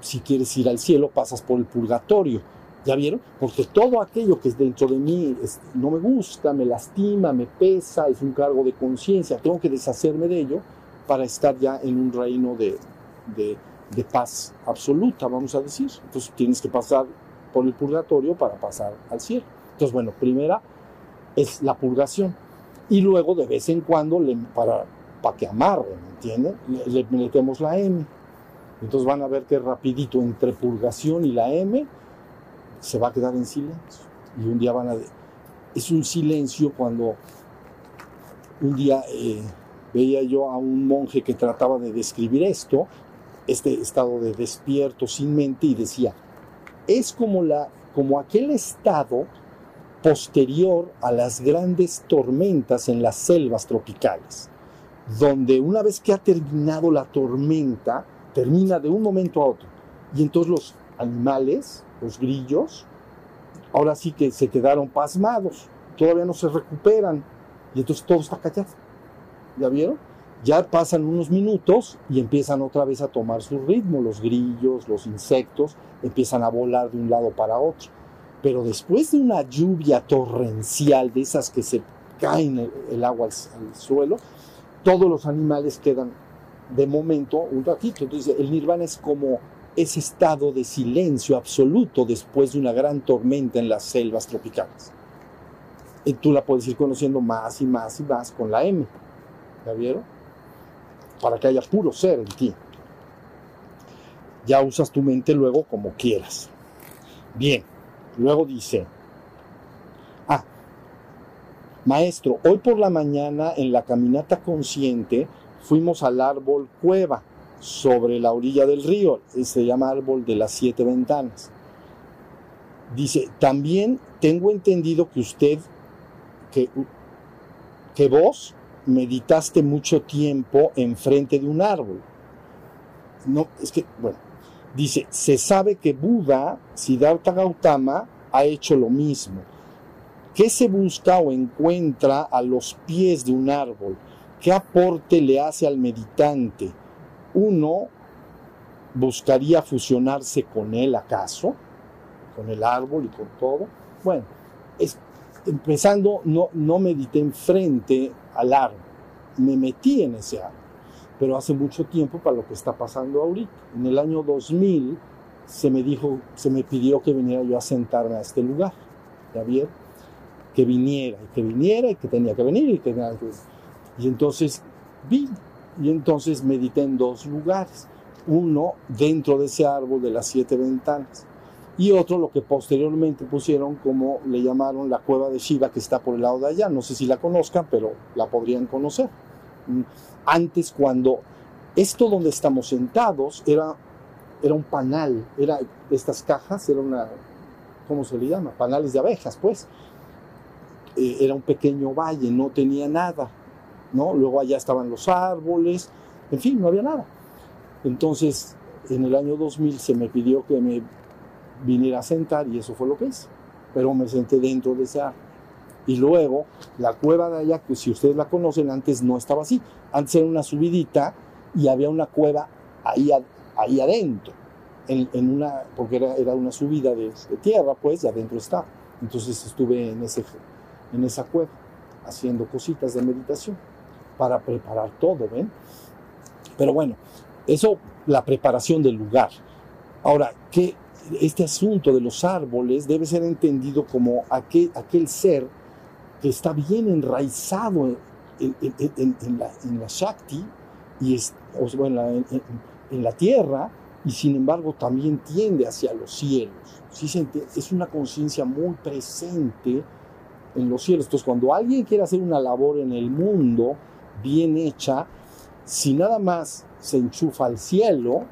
S2: si quieres ir al cielo pasas por el purgatorio. ¿Ya vieron? Porque todo aquello que es dentro de mí no me gusta, me lastima, me pesa, es un cargo de conciencia, tengo que deshacerme de ello para estar ya en un reino de, de, de, paz absoluta, vamos a decir. Entonces tienes que pasar por el purgatorio para pasar al cielo. Entonces, bueno, primera es la purgación. Y luego de vez en cuando, para, para que amarre, ¿me entienden? Le, le, metemos la M. Entonces van a ver que rapidito entre purgación y la M se va a quedar en silencio. Y un día van a... Es un silencio cuando un día... Eh, veía yo a un monje que trataba de describir esto, este estado de despierto sin mente, y decía, es como, la, como aquel estado posterior a las grandes tormentas en las selvas tropicales, donde una vez que ha terminado la tormenta, termina de un momento a otro, y entonces los animales, los grillos, ahora sí que se quedaron pasmados, todavía no se recuperan, y entonces todo está callado. ¿Ya vieron? Ya pasan unos minutos y empiezan otra vez a tomar su ritmo. Los grillos, los insectos empiezan a volar de un lado para otro. Pero después de una lluvia torrencial, de esas que se caen el, el agua al, al, suelo, todos los animales quedan de momento un ratito. Entonces el nirvana es como ese estado de silencio absoluto después de una gran tormenta en las selvas tropicales. Y tú la puedes ir conociendo más y más y más con la M. ¿Ya vieron? Para que haya puro ser en ti. Ya usas tu mente luego como quieras. Bien, luego dice, maestro, hoy por la mañana en la caminata consciente fuimos al árbol cueva sobre la orilla del río, se llama árbol de las siete ventanas. Dice, también tengo entendido que usted, que, que vos meditaste mucho tiempo enfrente de un árbol. No, es que, bueno, dice, se sabe que Buda, Siddhartha Gautama, ha hecho lo mismo. ¿Qué se busca o encuentra a los pies de un árbol? ¿Qué aporte le hace al meditante? Uno buscaría fusionarse con él acaso, con el árbol y con todo. Bueno, es, empezando, no, no medité enfrente al árbol, me metí en ese árbol, pero hace mucho tiempo para lo que está pasando ahorita. En el año 2000 se me dijo, se me pidió que viniera yo a sentarme a este lugar, ¿ya vieron? Que viniera, y que viniera, y que tenía que venir, y que tenía que... Y entonces vi, y entonces medité en dos lugares, uno dentro de ese árbol de las siete ventanas, y otro lo que posteriormente pusieron como le llamaron la cueva de Shiva que está por el lado de allá. No sé si la conozcan, pero la podrían conocer. Antes cuando esto donde estamos sentados era, era un panal, era estas cajas, era una, ¿cómo se le llama? Panales de abejas, pues. Eh, era un pequeño valle, no tenía nada, ¿no? Luego allá estaban los árboles, en fin, no había nada. Entonces, en el año 2000 se me pidió que me viniera a sentar y eso fue lo que hice. Pero me senté dentro de ese árbol. Y luego, la cueva de allá, que si ustedes la conocen, antes no estaba así. Antes era una subidita y había una cueva ahí, ahí adentro. En, en una, porque era, era una subida de, de, tierra, pues, y adentro estaba. Entonces estuve en, ese, en esa cueva haciendo cositas de meditación para preparar todo, ¿ven? Pero bueno, eso, la preparación del lugar. Ahora, que este asunto de los árboles debe ser entendido como aquel, ser que está bien enraizado en, la, Shakti y es, o en, la tierra y sin embargo también tiende hacia los cielos. Sí se es una conciencia muy presente en los cielos. Entonces, cuando alguien quiere hacer una labor en el mundo bien hecha, si nada más se enchufa al cielo,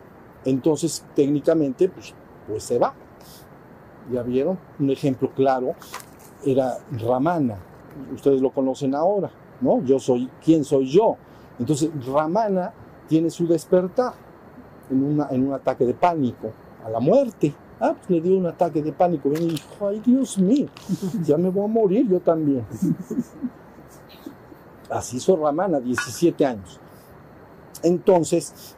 S2: entonces técnicamente pues, pues se va. ¿Ya vieron? Un ejemplo claro era Ramana. Ustedes lo conocen ahora, ¿no? Yo soy, ¿quién soy yo? Entonces, Ramana tiene su despertar en, una, en un ataque de pánico a la muerte. Ah, pues le dio un ataque de pánico. Viene y dijo, ay Dios mío, ya me voy a morir yo también. Así hizo Ramana, 17 años. Entonces,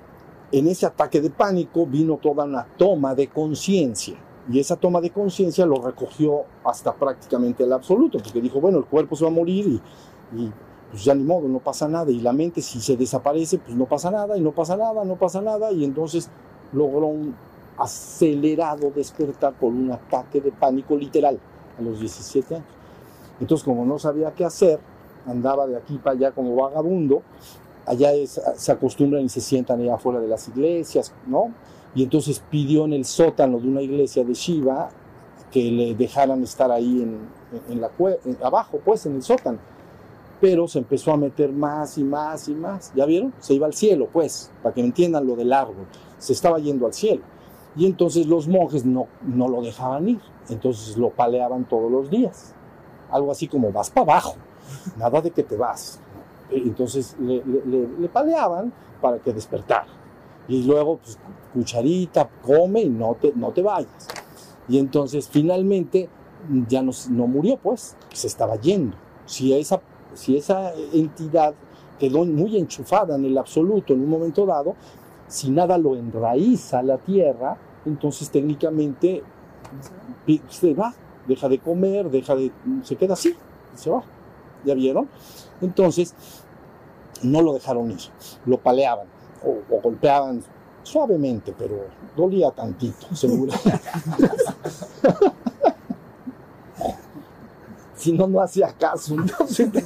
S2: en ese ataque de pánico vino toda una toma de conciencia. Y esa toma de conciencia lo recogió hasta prácticamente el absoluto, porque dijo, bueno, el cuerpo se va a morir y, y, pues ya ni modo, no pasa nada. Y la mente si se desaparece, pues no pasa nada, y no pasa nada, no pasa nada. Y entonces logró un acelerado despertar por un ataque de pánico literal a los 17 años. Entonces, como no sabía qué hacer, andaba de aquí para allá como vagabundo, allá se acostumbran y se sientan allá afuera de las iglesias, ¿no? Y entonces pidió en el sótano de una iglesia de Shiva que le dejaran estar ahí en, la en- abajo, pues, en el sótano. Pero se empezó a meter más y más y más. ¿Ya vieron? Se iba al cielo, pues, para que entiendan lo del árbol. Se estaba yendo al cielo. Y entonces los monjes no, no lo dejaban ir. Entonces lo paleaban todos los días. Algo así como vas para abajo. Nada de que te vas. Entonces le, le- le- le paleaban para que despertara. Y luego, pues, cucharita, come y no te, no te vayas. Y entonces finalmente ya no, no murió, pues, se estaba yendo. Si esa, si esa entidad quedó muy enchufada en el absoluto en un momento dado, si nada lo enraiza la tierra, entonces técnicamente se va, deja de comer, deja de, se queda así, se va. ¿Ya vieron? Entonces, no lo dejaron ir, lo paleaban o, o golpeaban suavemente, pero dolía tantito, seguro. si no, no hacía caso. Entonces,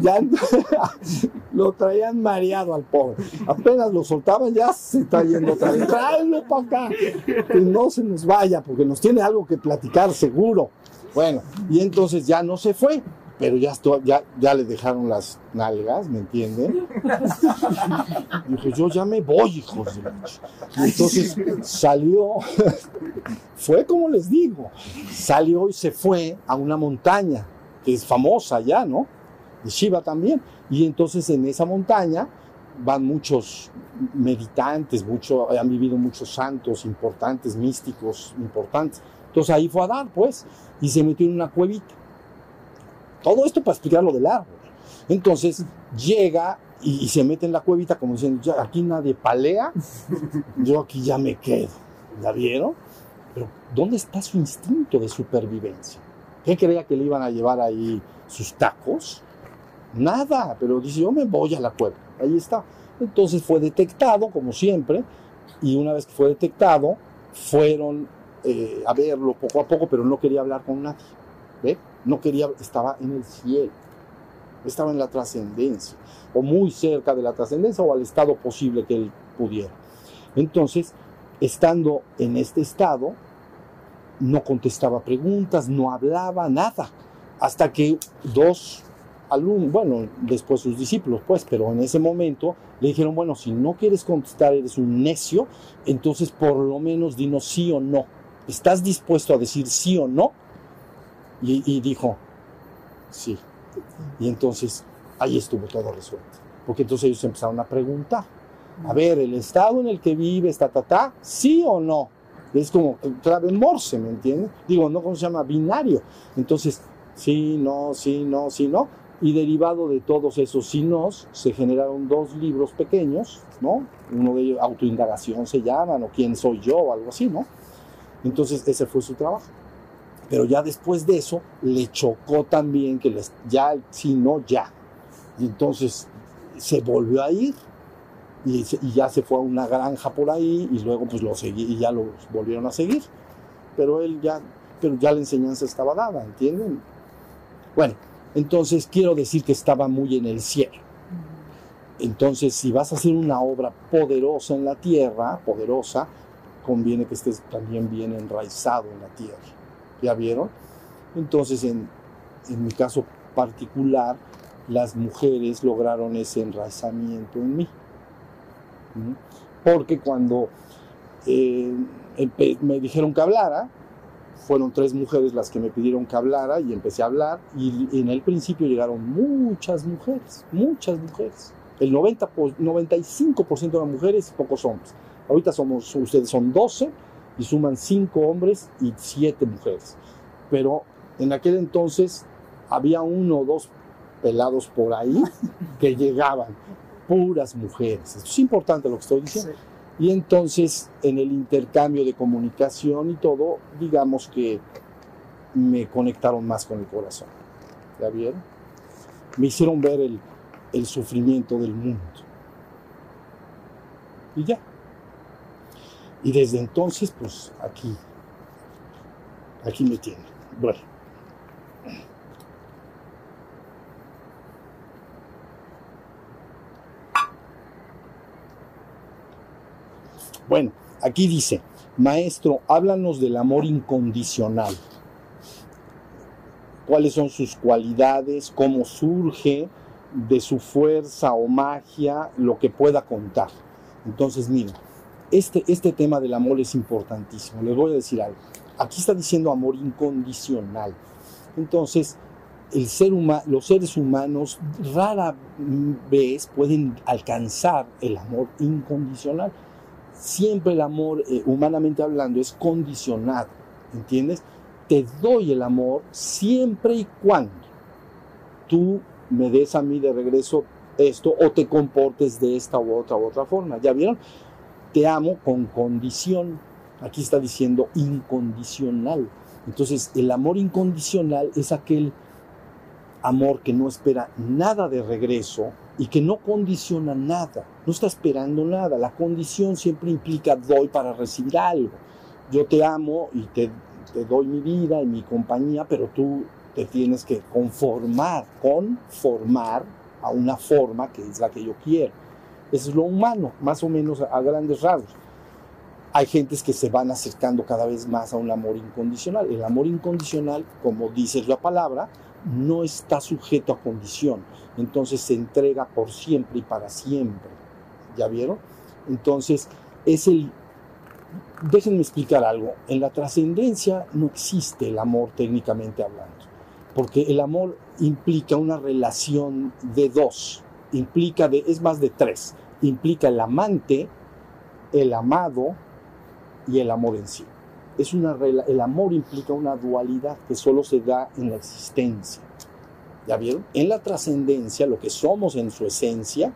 S2: ya lo traían mareado al pobre. Apenas lo soltaban, ya se está yendo otra vez. Tráelo para acá. Que no se nos vaya, porque nos tiene algo que platicar seguro. Bueno, y entonces ya no se fue, pero ya, ya, ya le dejaron las nalgas, ¿me entienden? Dije, yo ya me voy, hijos de la ch-". Y entonces salió, fue como les digo, salió y se fue a una montaña, es famosa ya, ¿no? De Shiva también. Y entonces en esa montaña van muchos meditantes, mucho, han vivido muchos santos importantes, místicos importantes. Entonces ahí fue a dar, pues, y se metió en una cuevita. Todo esto para explicar lo del árbol. Entonces llega y, se mete en la cuevita como diciendo, aquí nadie palea, yo aquí ya me quedo. ¿La vieron? Pero ¿dónde está su instinto de supervivencia? ¿Qué creía que le iban a llevar ahí sus tacos? Nada, pero dice, yo me voy a la cueva. Ahí está. Entonces fue detectado, como siempre, y una vez que fue detectado, fueron eh, a verlo poco a poco, pero no quería hablar con nadie. ¿Ve? No quería, estaba en el cielo, estaba en la trascendencia, o muy cerca de la trascendencia, o al estado posible que él pudiera. Entonces, estando en este estado, no contestaba preguntas, no hablaba nada, hasta que dos alumnos, bueno, después sus discípulos, pues, pero en ese momento le dijeron, bueno, si no quieres contestar, eres un necio, entonces por lo menos dinos sí o no. ¿Estás dispuesto a decir sí o no? Y, y dijo, sí. Y entonces ahí estuvo todo resuelto. Porque entonces ellos empezaron a preguntar, a ver, el estado en el que vives, ta, ta, ta, sí o no. Es como clave morse, ¿me entiendes? Digo, no, ¿cómo se llama? Binario. Entonces, sí, no, sí, no, sí, no. Y derivado de todos esos nos, se generaron dos libros pequeños, ¿no? Uno de ellos, autoindagación se llaman, o quién soy yo, o algo así, ¿no? Entonces, ese fue su trabajo. Pero ya después de eso, le chocó también que les, ya, sí, no, ya. Y entonces se volvió a ir y, y ya se fue a una granja por ahí y luego pues lo seguí y ya los volvieron a seguir. Pero él ya, pero ya la enseñanza estaba dada, ¿entienden? Bueno, entonces quiero decir que estaba muy en el cielo. Entonces, si vas a hacer una obra poderosa en la tierra, poderosa, conviene que estés también bien enraizado en la tierra. ¿Ya vieron? Entonces, en, en mi caso particular, las mujeres lograron ese enraizamiento en mí. Porque cuando eh, me dijeron que hablara, fueron tres mujeres las que me pidieron que hablara y empecé a hablar y en el principio llegaron muchas mujeres, muchas mujeres. El 90, po- 95% de las mujeres y pocos hombres. Ahorita somos, ustedes son 12 y suman 5 hombres y 7 mujeres. Pero en aquel entonces había uno o dos pelados por ahí que llegaban, puras mujeres. Esto es importante lo que estoy diciendo. Y entonces en el intercambio de comunicación y todo, digamos que me conectaron más con el corazón. ¿Ya vieron? Me hicieron ver el, el sufrimiento del mundo. Y ya. Y desde entonces, pues aquí, aquí me tienen. Bueno. Bueno, aquí dice, maestro, háblanos del amor incondicional. ¿Cuáles son sus cualidades? ¿Cómo surge? De su fuerza o magia, lo que pueda contar. Entonces, miren, este, este tema del amor es importantísimo. Les voy a decir algo. Aquí está diciendo amor incondicional. Entonces, el ser huma- los seres humanos rara vez pueden alcanzar el amor incondicional siempre el amor, eh, humanamente hablando, es condicionado, ¿entiendes? Te doy el amor siempre y cuando tú me des a mí de regreso esto o te comportes de esta u otra u otra forma. ¿Ya vieron? Te amo con condición. Aquí está diciendo incondicional. Entonces, el amor incondicional es aquel amor que no espera nada de regreso y que no condiciona nada, no está esperando nada. La condición siempre implica doy para recibir algo. Yo te amo y te, te doy mi vida y mi compañía, pero tú te tienes que conformar, conformar a una forma que es la que yo quiero. Eso es lo humano, más o menos a grandes rasgos. Hay gentes que se van acercando cada vez más a un amor incondicional. El amor incondicional, como dice la palabra, no está sujeto a condición. Entonces se entrega por siempre y para siempre. ¿Ya vieron? Entonces es el... Déjenme explicar algo. En la trascendencia no existe el amor técnicamente hablando. Porque el amor implica una relación de dos. Implica de... Es más de tres. Implica el amante, el amado y el amor en sí es una el amor implica una dualidad que solo se da en la existencia. ¿Ya vieron? En la trascendencia, lo que somos en su esencia,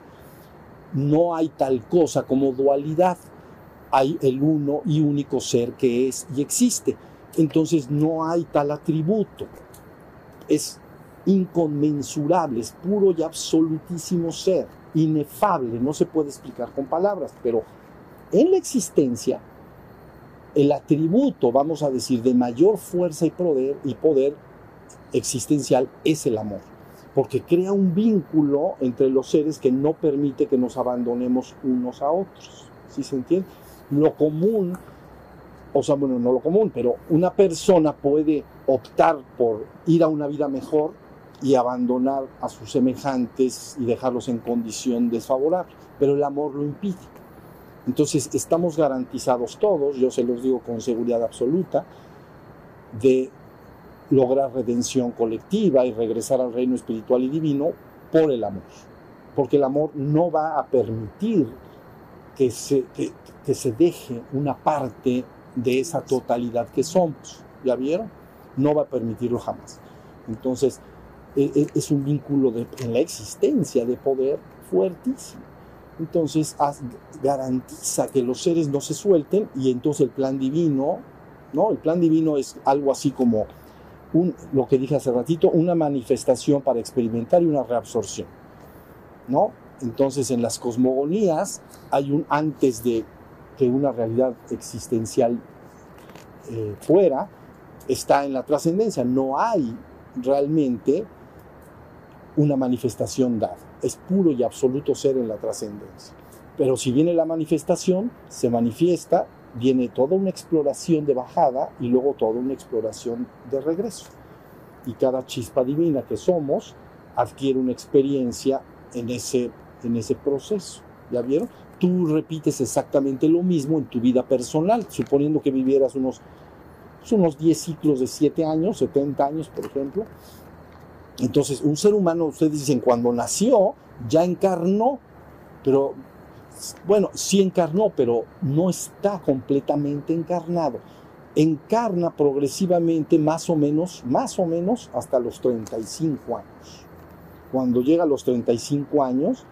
S2: no hay tal cosa como dualidad. Hay el uno y único ser que es y existe. Entonces no hay tal atributo. Es inconmensurable, es puro y absolutísimo ser, inefable, no se puede explicar con palabras, pero en la existencia el atributo, vamos a decir, de mayor fuerza y poder, y poder existencial es el amor, porque crea un vínculo entre los seres que no permite que nos abandonemos unos a otros. ¿Sí se entiende? Lo común, o sea, bueno, no lo común, pero una persona puede optar por ir a una vida mejor y abandonar a sus semejantes y dejarlos en condición desfavorable, pero el amor lo impide. Entonces estamos garantizados todos, yo se los digo con seguridad absoluta, de lograr redención colectiva y regresar al reino espiritual y divino por el amor. Porque el amor no va a permitir que se, que, que se deje una parte de esa totalidad que somos. ¿Ya vieron? No va a permitirlo jamás. Entonces, e- e- es un vínculo de, en la existencia de poder fuertísimo. Entonces garantiza que los seres no se suelten y entonces el plan divino, ¿no? El plan divino es algo así como un, lo que dije hace ratito, una manifestación para experimentar y una reabsorción, ¿no? Entonces en las cosmogonías hay un antes de que una realidad existencial eh, fuera, está en la trascendencia. No hay realmente una manifestación dada. Es puro y absoluto ser en la trascendencia. Pero si viene la manifestación, se manifiesta, viene toda una exploración de bajada y luego toda una exploración de regreso. Y cada chispa divina que somos adquiere una experiencia en ese, en ese proceso. ¿Ya vieron? Tú repites exactamente lo mismo en tu vida personal, suponiendo que vivieras unos, unos 10 ciclos de 7 años, 70 años, por ejemplo. Entonces, un ser humano, ustedes dicen, cuando nació, ya encarnó, pero bueno, sí encarnó, pero no está completamente encarnado. Encarna progresivamente más o menos, más o menos hasta los 35 años. Cuando llega a los 35 años,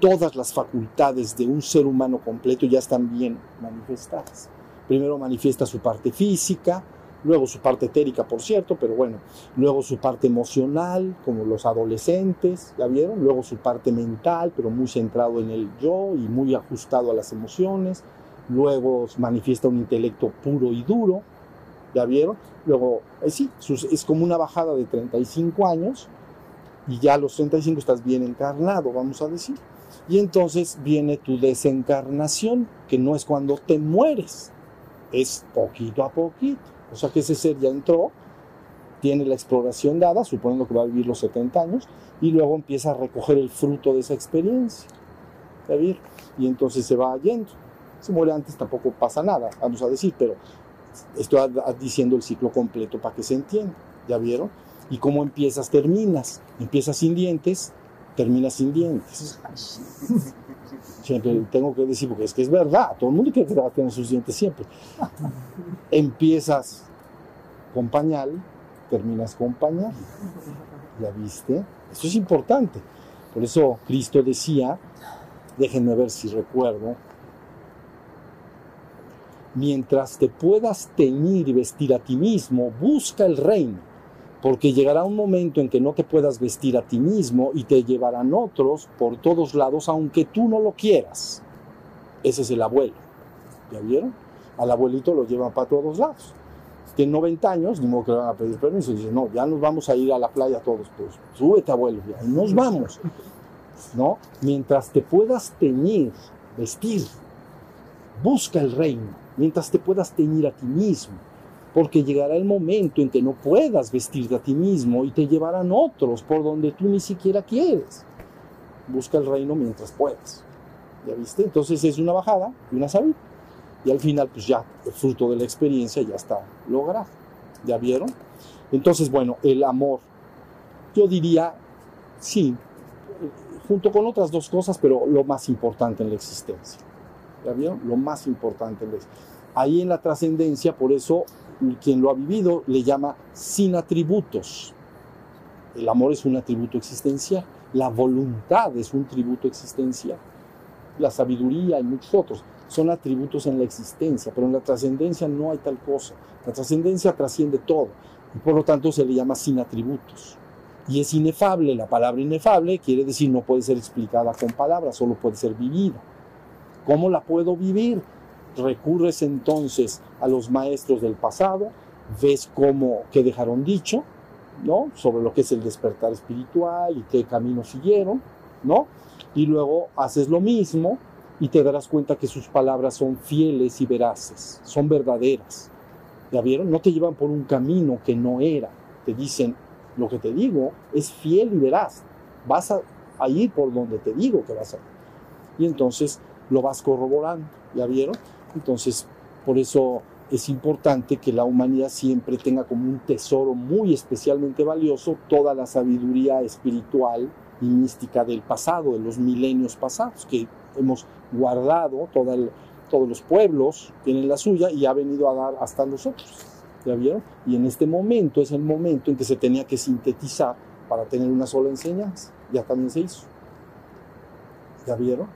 S2: todas las facultades de un ser humano completo ya están bien manifestadas. Primero manifiesta su parte física, luego su parte etérica, por cierto, pero bueno, luego su parte emocional, como los adolescentes, ¿ya vieron? Luego su parte mental, pero muy centrado en el yo y muy ajustado a las emociones, luego manifiesta un intelecto puro y duro, ¿ya vieron? Luego, eh, sí, es como una bajada de 35 años y ya a los 35 estás bien encarnado, vamos a decir. Y entonces viene tu desencarnación, que no es cuando te mueres, es poquito a poquito. O sea que ese ser ya entró, tiene la exploración dada, suponiendo que va a vivir los 70 años, y luego empieza a recoger el fruto de esa experiencia. ¿Ya vieron? Y entonces se va yendo. Si muere antes tampoco pasa nada, vamos a decir, pero estoy diciendo el ciclo completo para que se entienda. ¿Ya vieron? Y cómo empiezas, terminas. Empiezas sin dientes, terminas sin dientes. Siempre tengo que decir, porque es que es verdad, todo el mundo quiere que tener sus dientes siempre. Empiezas con pañal, terminas con pañal. ¿Ya viste? Eso es importante. Por eso Cristo decía, déjenme ver si recuerdo, mientras te puedas teñir y vestir a ti mismo, busca el reino porque llegará un momento en que no te puedas vestir a ti mismo y te llevarán otros por todos lados, aunque tú no lo quieras. Ese es el abuelo. ¿Ya vieron? Al abuelito lo llevan para todos lados. Tiene 90 años, ni modo que le van a pedir permiso. Dice, no, ya nos vamos a ir a la playa todos. Pues súbete, abuelo, ya, y nos vamos. ¿No? Mientras te puedas teñir, vestir, busca el reino. Mientras te puedas teñir a ti mismo porque llegará el momento en que no puedas vestirte a ti mismo y te llevarán otros por donde tú ni siquiera quieres. Busca el reino mientras puedas. ¿Ya viste? Entonces es una bajada y una salida. Y al final, pues ya, el fruto de la experiencia ya está logrado. ¿Ya vieron? Entonces, bueno, el amor. Yo diría, sí, junto con otras dos cosas, pero lo más importante en la existencia. ¿Ya vieron? Lo más importante en la existencia. Ahí en la trascendencia, por eso quien lo ha vivido le llama sin atributos. El amor es un atributo existencial, la voluntad es un tributo existencial, la sabiduría y muchos otros son atributos en la existencia, pero en la trascendencia no hay tal cosa. La trascendencia trasciende todo y por lo tanto se le llama sin atributos. Y es inefable, la palabra inefable quiere decir no puede ser explicada con palabras, solo puede ser vivida. ¿Cómo la puedo vivir? Recurres entonces a los maestros del pasado, ves cómo, qué dejaron dicho, ¿no? Sobre lo que es el despertar espiritual y qué camino siguieron, ¿no? Y luego haces lo mismo y te darás cuenta que sus palabras son fieles y veraces, son verdaderas. ¿Ya vieron? No te llevan por un camino que no era. Te dicen, lo que te digo es fiel y veraz. Vas a, a ir por donde te digo que vas a ir. Y entonces lo vas corroborando. ¿Ya vieron? Entonces, por eso es importante que la humanidad siempre tenga como un tesoro muy especialmente valioso toda la sabiduría espiritual y mística del pasado, de los milenios pasados, que hemos guardado, todos los pueblos tienen la suya y ha venido a dar hasta nosotros. ¿Ya vieron? Y en este momento es el momento en que se tenía que sintetizar para tener una sola enseñanza. Ya también se hizo. ¿Ya vieron?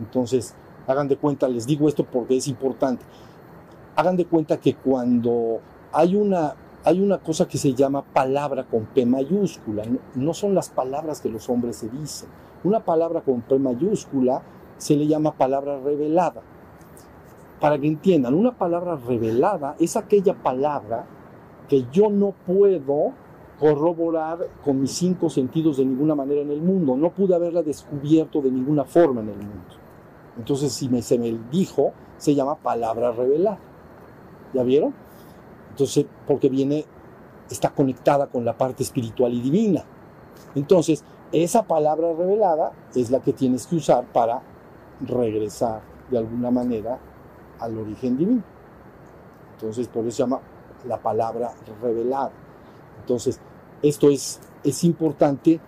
S2: Entonces, Hagan de cuenta, les digo esto porque es importante. Hagan de cuenta que cuando hay una hay una cosa que se llama palabra con P mayúscula. No, no son las palabras que los hombres se dicen. Una palabra con P mayúscula se le llama palabra revelada. Para que entiendan, una palabra revelada es aquella palabra que yo no puedo corroborar con mis cinco sentidos de ninguna manera en el mundo. No pude haberla descubierto de ninguna forma en el mundo. Entonces, si me, se me dijo, se llama palabra revelada. ¿Ya vieron? Entonces, porque viene, está conectada con la parte espiritual y divina. Entonces, esa palabra revelada es la que tienes que usar para regresar de alguna manera al origen divino. Entonces, por eso se llama la palabra revelada. Entonces, esto es, es importante.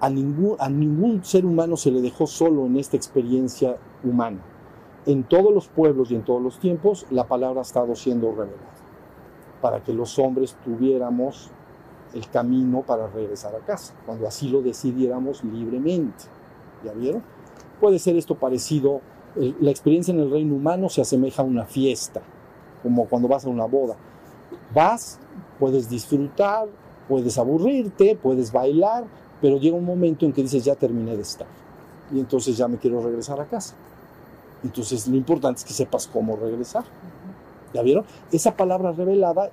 S2: A, ningún, a ningún ser humano se le dejó solo en esta experiencia humana. En todos los pueblos y en todos los tiempos, la palabra ha estado siendo revelada para que los hombres tuviéramos el camino para regresar a casa, cuando así lo decidiéramos libremente. ¿Ya vieron? Puede ser esto parecido, la experiencia en el reino humano se asemeja a una fiesta, como cuando vas a una boda. Vas, puedes disfrutar, puedes aburrirte, puedes bailar, pero llega un momento en que dices, ya terminé de estar. Y entonces ya me quiero regresar a casa. Entonces lo importante es que sepas cómo regresar. ¿Ya vieron? Esa palabra revelada,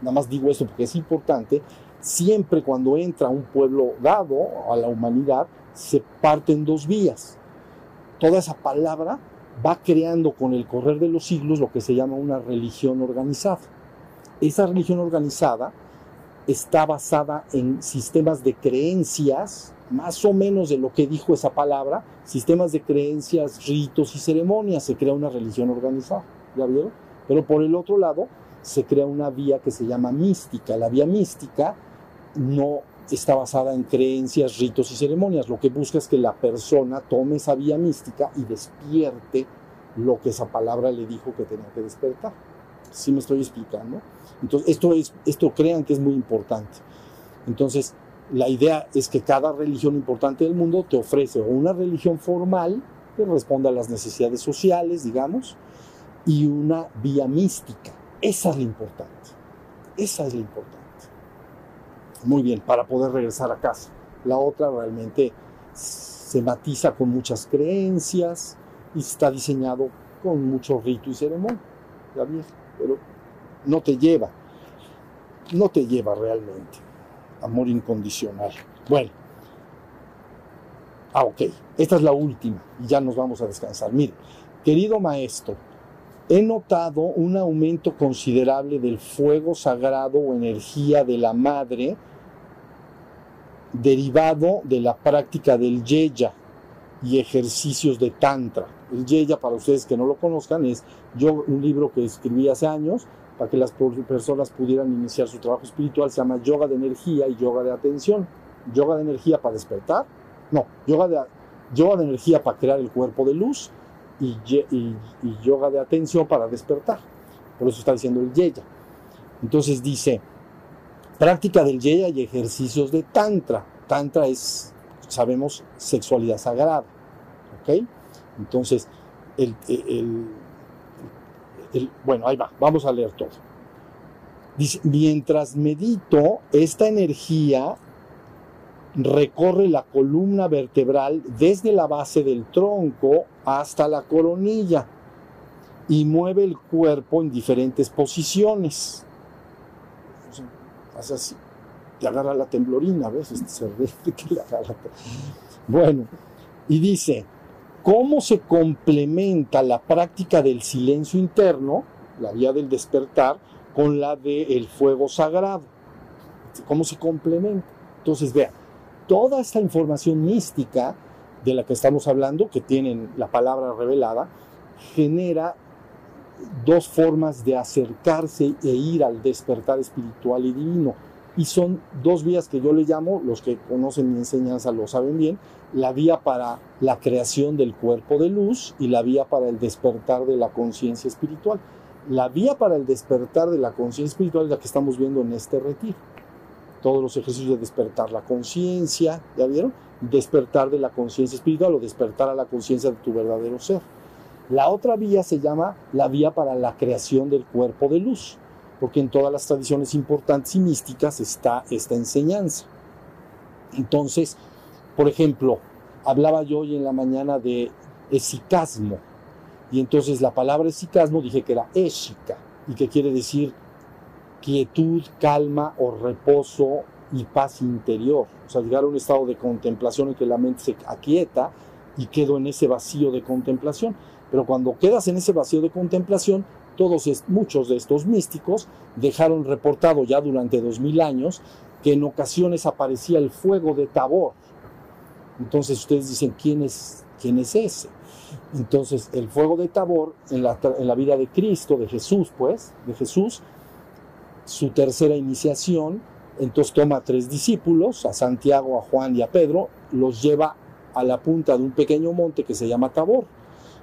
S2: nada más digo esto porque es importante, siempre cuando entra un pueblo dado a la humanidad, se parte en dos vías. Toda esa palabra va creando con el correr de los siglos lo que se llama una religión organizada. Esa religión organizada está basada en sistemas de creencias, más o menos de lo que dijo esa palabra, sistemas de creencias, ritos y ceremonias, se crea una religión organizada. ¿Ya vieron? Pero por el otro lado, se crea una vía que se llama mística. La vía mística no está basada en creencias, ritos y ceremonias. Lo que busca es que la persona tome esa vía mística y despierte lo que esa palabra le dijo que tenía que despertar. ¿Sí me estoy explicando? Entonces, esto, es, esto crean que es muy importante. Entonces, la idea es que cada religión importante del mundo te ofrece una religión formal que responda a las necesidades sociales, digamos, y una vía mística. Esa es la importante. Esa es la importante. Muy bien, para poder regresar a casa. La otra realmente se matiza con muchas creencias y está diseñado con mucho rito y ceremonia. Ya pero no te lleva. No te lleva realmente. Amor incondicional. Bueno. Ah, ok. Esta es la última y ya nos vamos a descansar. Mire, querido maestro, he notado un aumento considerable del fuego sagrado o energía de la madre derivado de la práctica del yeya y ejercicios de tantra. El yeya, para ustedes que no lo conozcan, es yo un libro que escribí hace años para que las personas pudieran iniciar su trabajo espiritual, se llama yoga de energía y yoga de atención. Yoga de energía para despertar, no, yoga de, yoga de energía para crear el cuerpo de luz y, yoga de atención para despertar. Por eso está diciendo el yeya. Entonces dice, práctica del yeya y ejercicios de tantra. Tantra es, sabemos, sexualidad sagrada. ¿Ok? Entonces, el, bueno, ahí va, vamos a leer todo. Dice, mientras medito, esta energía recorre la columna vertebral desde la base del tronco hasta la coronilla y mueve el cuerpo en diferentes posiciones. Hace así, te agarra la temblorina, ¿ves? Este que le agarra. Bueno, y dice, ¿cómo se complementa la práctica del silencio interno, la vía del despertar, con la del fuego sagrado? ¿Cómo se complementa? Entonces, vean, toda esta información mística de la que estamos hablando, que tienen la palabra revelada, genera dos formas de acercarse e ir al despertar espiritual y divino. Y son dos vías que yo le llamo, los que conocen mi enseñanza lo saben bien, la vía para la creación del cuerpo de luz y la vía para el despertar de la conciencia espiritual. La vía para el despertar de la conciencia espiritual es la que estamos viendo en este retiro todos los ejercicios de despertar la conciencia, ¿ya vieron? Despertar de la conciencia espiritual o despertar a la conciencia de tu verdadero ser. La otra vía se llama la vía para la creación del cuerpo de luz. porque en todas las tradiciones importantes y místicas está esta enseñanza. Entonces, por ejemplo, hablaba yo hoy en la mañana de esicasmo, y entonces la palabra esicasmo dije que era ésica, y que quiere decir quietud, calma o reposo y paz interior. O sea, llegar a un estado de contemplación en que la mente se aquieta y quedo en ese vacío de contemplación. Pero cuando quedas en ese vacío de contemplación, todos muchos de estos místicos dejaron reportado ya durante dos mil años que en ocasiones aparecía el fuego de Tabor. Entonces ustedes dicen, ¿quién es, quién es ese? Entonces el fuego de Tabor en la, en la vida de Cristo, de Jesús, pues, de Jesús, su tercera iniciación, entonces toma a tres discípulos, a Santiago, a Juan y a Pedro, los lleva a la punta de un pequeño monte que se llama Tabor.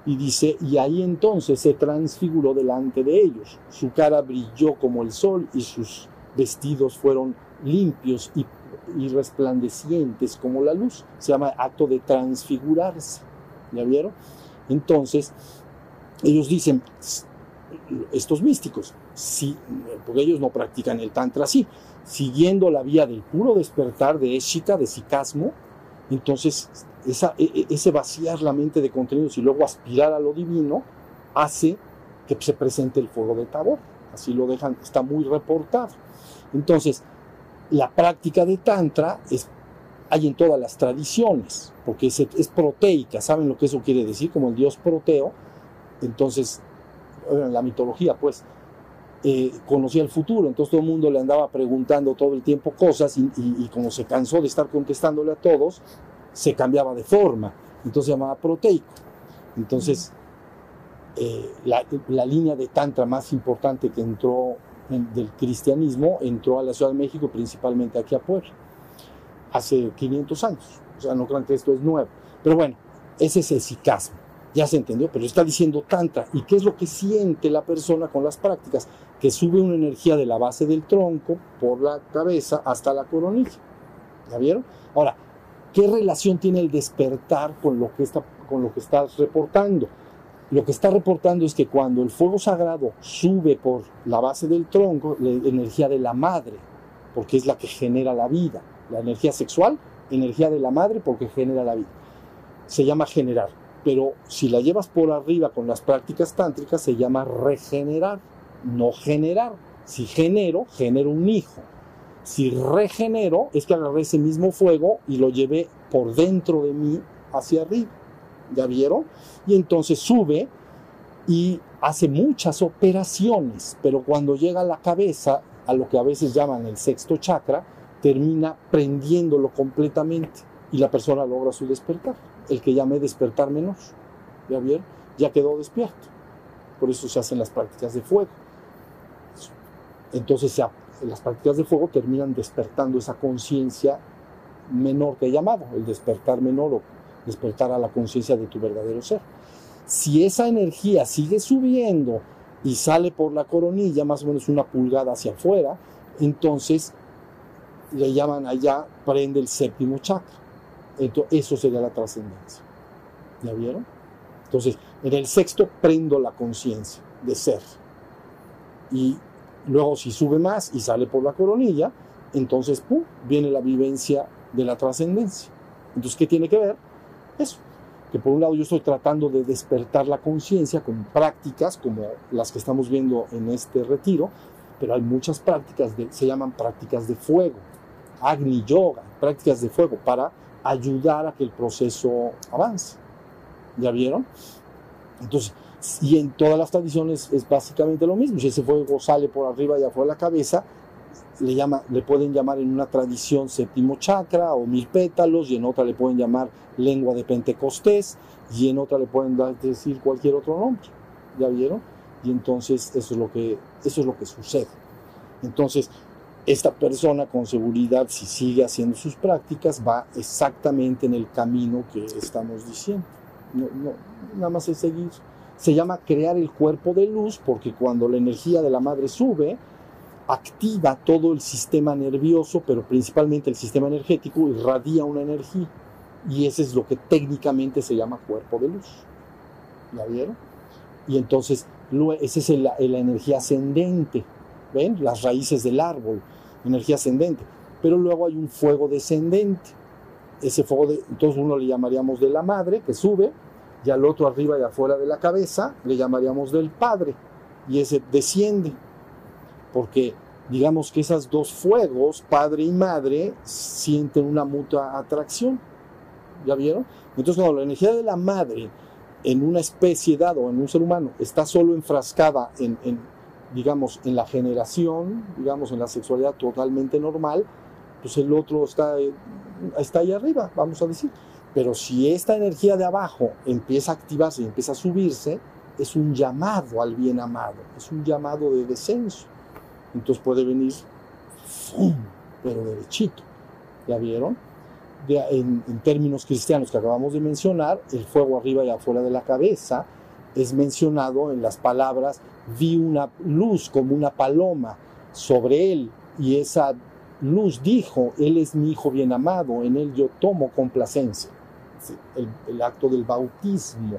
S2: Y dice, y ahí entonces se transfiguró delante de ellos. Su cara brilló como el sol y sus vestidos fueron limpios y, y resplandecientes como la luz. Se llama acto de transfigurarse. ¿Ya vieron? Entonces, ellos dicen, estos místicos, sí, porque ellos no practican el tantra así, siguiendo la vía del puro despertar de éxita, de psicasmo, entonces esa, e, e, ese vaciar la mente de contenidos y luego aspirar a lo divino hace que se presente el fuego de Tabor. Así lo dejan, está muy reportado. Entonces, la práctica de Tantra es, hay en todas las tradiciones, porque es, es proteica, ¿saben lo que eso quiere decir? Como el dios proteo. Entonces, en la mitología, pues, eh, conocía el futuro, entonces todo el mundo le andaba preguntando todo el tiempo cosas y, como se cansó de estar contestándole a todos, se cambiaba de forma, entonces se llamaba proteico. Entonces, eh, la, línea de Tantra más importante que entró del cristianismo entró a la Ciudad de México, principalmente aquí a Puebla, hace 500 años. O sea, no crean que esto es nuevo. Pero bueno, ese es el sicasmo. Ya se entendió, pero está diciendo Tantra. ¿Y qué es lo que siente la persona con las prácticas? Que sube una energía de la base del tronco por la cabeza hasta la coronilla. ¿Ya vieron? Ahora, ¿qué relación tiene el despertar con lo que está, con lo que estás reportando? Lo que está reportando es que cuando el fuego sagrado sube por la base del tronco, la energía de la madre, porque es la que genera la vida. La energía sexual, energía de la madre porque genera la vida. Se llama generar pero si la llevas por arriba con las prácticas tántricas se llama regenerar, no generar. Si genero, genero un hijo. Si regenero, es que agarré ese mismo fuego y lo llevé por dentro de mí hacia arriba. ¿Ya vieron? Y entonces sube y hace muchas operaciones, pero cuando llega a la cabeza, a lo que a veces llaman el sexto chakra, termina prendiéndolo completamente y la persona logra su despertar el que llame despertar menor. ¿Ya vieron? Ya quedó despierto. Por eso se hacen las prácticas de fuego. Entonces las prácticas de fuego terminan despertando esa conciencia menor que he llamado, el despertar menor o despertar a la conciencia de tu verdadero ser. Si esa energía sigue subiendo y sale por la coronilla, más o menos una pulgada hacia afuera, entonces le llaman allá, prende el séptimo chakra. Entonces, eso sería la trascendencia. ¿Ya vieron? Entonces, en el sexto prendo la conciencia de ser. Y luego si sube más y sale por la coronilla, entonces ¡pum! viene la vivencia de la trascendencia. Entonces, ¿qué tiene que ver? Eso. Que por un lado yo estoy tratando de despertar la conciencia con prácticas como las que estamos viendo en este retiro, pero hay muchas prácticas, de, se llaman prácticas de fuego, Agni Yoga, prácticas de fuego para ayudar a que el proceso avance. ¿Ya vieron? Entonces, y en todas las tradiciones es básicamente lo mismo. Si ese fuego sale por arriba y afuera de la cabeza, le, llama, le pueden llamar en una tradición séptimo chakra o mil pétalos, y en otra le pueden llamar lengua de Pentecostés, y en otra le pueden decir cualquier otro nombre. ¿Ya vieron? Y entonces eso es lo que, eso es lo que sucede. Entonces, esta persona con seguridad, si sigue haciendo sus prácticas, va exactamente en el camino que estamos diciendo. No, nada más es seguir. Se llama crear el cuerpo de luz porque cuando la energía de la madre sube, activa todo el sistema nervioso, pero principalmente el sistema energético, irradia una energía. Y ese es lo que técnicamente se llama cuerpo de luz. ¿Ya vieron? Y entonces, esa es la energía ascendente ¿ven? Las raíces del árbol, energía ascendente. Pero luego hay un fuego descendente. Ese fuego, de, entonces uno le llamaríamos de la madre, que sube, y al otro arriba y afuera de la cabeza le llamaríamos del padre, y ese desciende. Porque digamos que esos dos fuegos, padre y madre, sienten una mutua atracción. ¿Ya vieron? Entonces, cuando la energía de la madre en una especie dada o en un ser humano está solo enfrascada en, digamos, en la generación, digamos, en la sexualidad totalmente normal, pues el otro está, está ahí arriba, vamos a decir. Pero si esta energía de abajo empieza a activarse y empieza a subirse, es un llamado al bien amado, es un llamado de descenso. Entonces puede venir, ¡fum! pero derechito. ¿Ya vieron? De, en, términos cristianos que acabamos de mencionar, el fuego arriba y afuera de la cabeza es mencionado en las palabras, vi una luz como una paloma sobre él y esa luz dijo, él es mi hijo bien amado, en él yo tomo complacencia. El, el acto del bautismo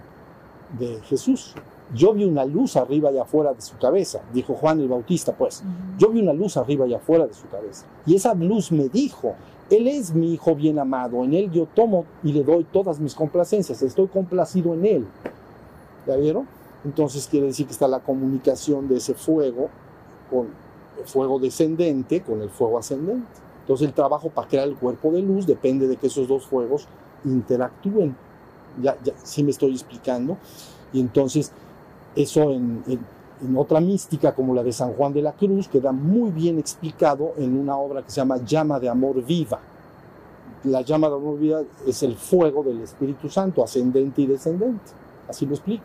S2: de Jesús. Yo vi una luz arriba y afuera de su cabeza, dijo Juan el Bautista, pues. Yo vi una luz arriba y afuera de su cabeza. Y esa luz me dijo, Él es mi Hijo bien amado, en Él yo tomo y le doy todas mis complacencias, estoy complacido en Él. ¿Ya vieron? Entonces quiere decir que está la comunicación de ese fuego con el fuego descendente con el fuego ascendente. Entonces el trabajo para crear el cuerpo de luz depende de que esos dos fuegos interactúen. Ya, ya sí me estoy explicando. Y entonces eso en, otra mística como la de San Juan de la Cruz queda muy bien explicado en una obra que se llama Llama de Amor Viva. La llama de amor viva es el fuego del Espíritu Santo, ascendente y descendente. Así lo explica.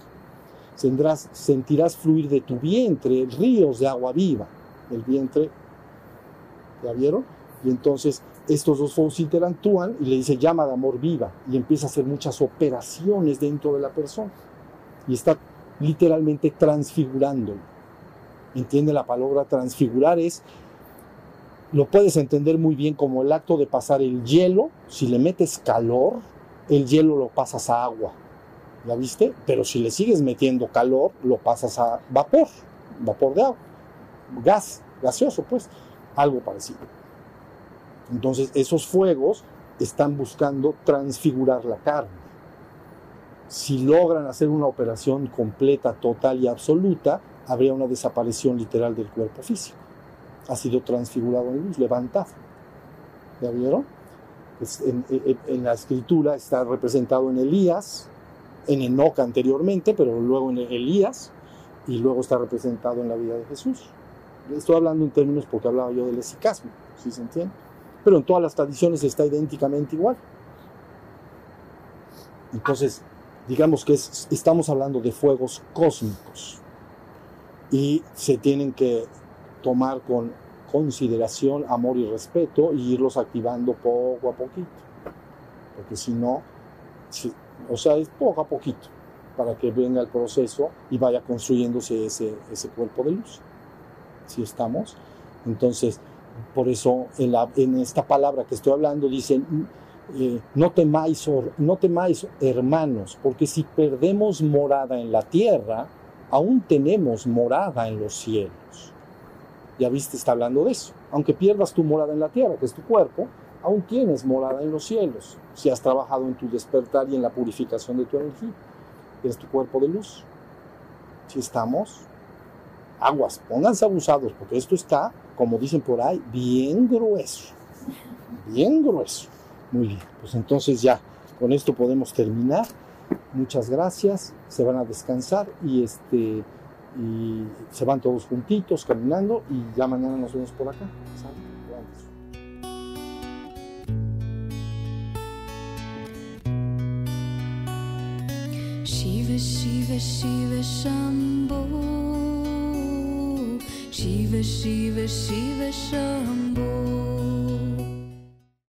S2: Sentirás fluir de tu vientre ríos de agua viva. El vientre, ¿ya vieron? Y entonces estos dos fuegos interactúan y le dice llama de amor viva y empieza a hacer muchas operaciones dentro de la persona. Y está literalmente transfigurándolo. ¿Entiende la palabra transfigurar? Es, lo puedes entender muy bien como el acto de pasar el hielo, si le metes calor, el hielo lo pasas a agua. ¿Ya viste? Pero si le sigues metiendo calor, lo pasas a vapor, vapor de agua, gas, gaseoso, pues, algo parecido. Entonces, esos fuegos están buscando transfigurar la carne si logran hacer una operación completa, total y absoluta, habría una desaparición literal del cuerpo físico. Ha sido transfigurado en luz, levantado. ¿Ya vieron? Pues en, en, la escritura está representado en Elías, en Enoch anteriormente, pero luego en Elías, y luego está representado en la vida de Jesús. Estoy hablando en términos porque hablaba yo del esicasmo, si ¿sí se entiende? Pero en todas las tradiciones está idénticamente igual. Entonces, digamos que es, estamos hablando de fuegos cósmicos y se tienen que tomar con consideración, amor y respeto y irlos activando poco a poquito. Porque si no, o sea, es poco a poquito para que venga el proceso y vaya construyéndose ese, ese cuerpo de luz. Si estamos, entonces, por eso en esta palabra que estoy hablando dicen eh, no, temáis, no hermanos, porque si perdemos morada en la tierra, aún tenemos morada en los cielos. Ya viste, está hablando de eso. Aunque pierdas tu morada en la tierra, que es tu cuerpo, aún tienes morada en los cielos, si has trabajado en tu despertar y en la purificación de tu energía. Es tu cuerpo de luz. Si estamos, aguas, pónganse abusados, porque esto está, como dicen por ahí, bien grueso. Bien grueso. Muy bien, pues entonces ya con esto podemos terminar. Muchas gracias, se van a descansar y este y se van todos juntitos caminando y ya mañana nos vemos por acá.
S1: Shambho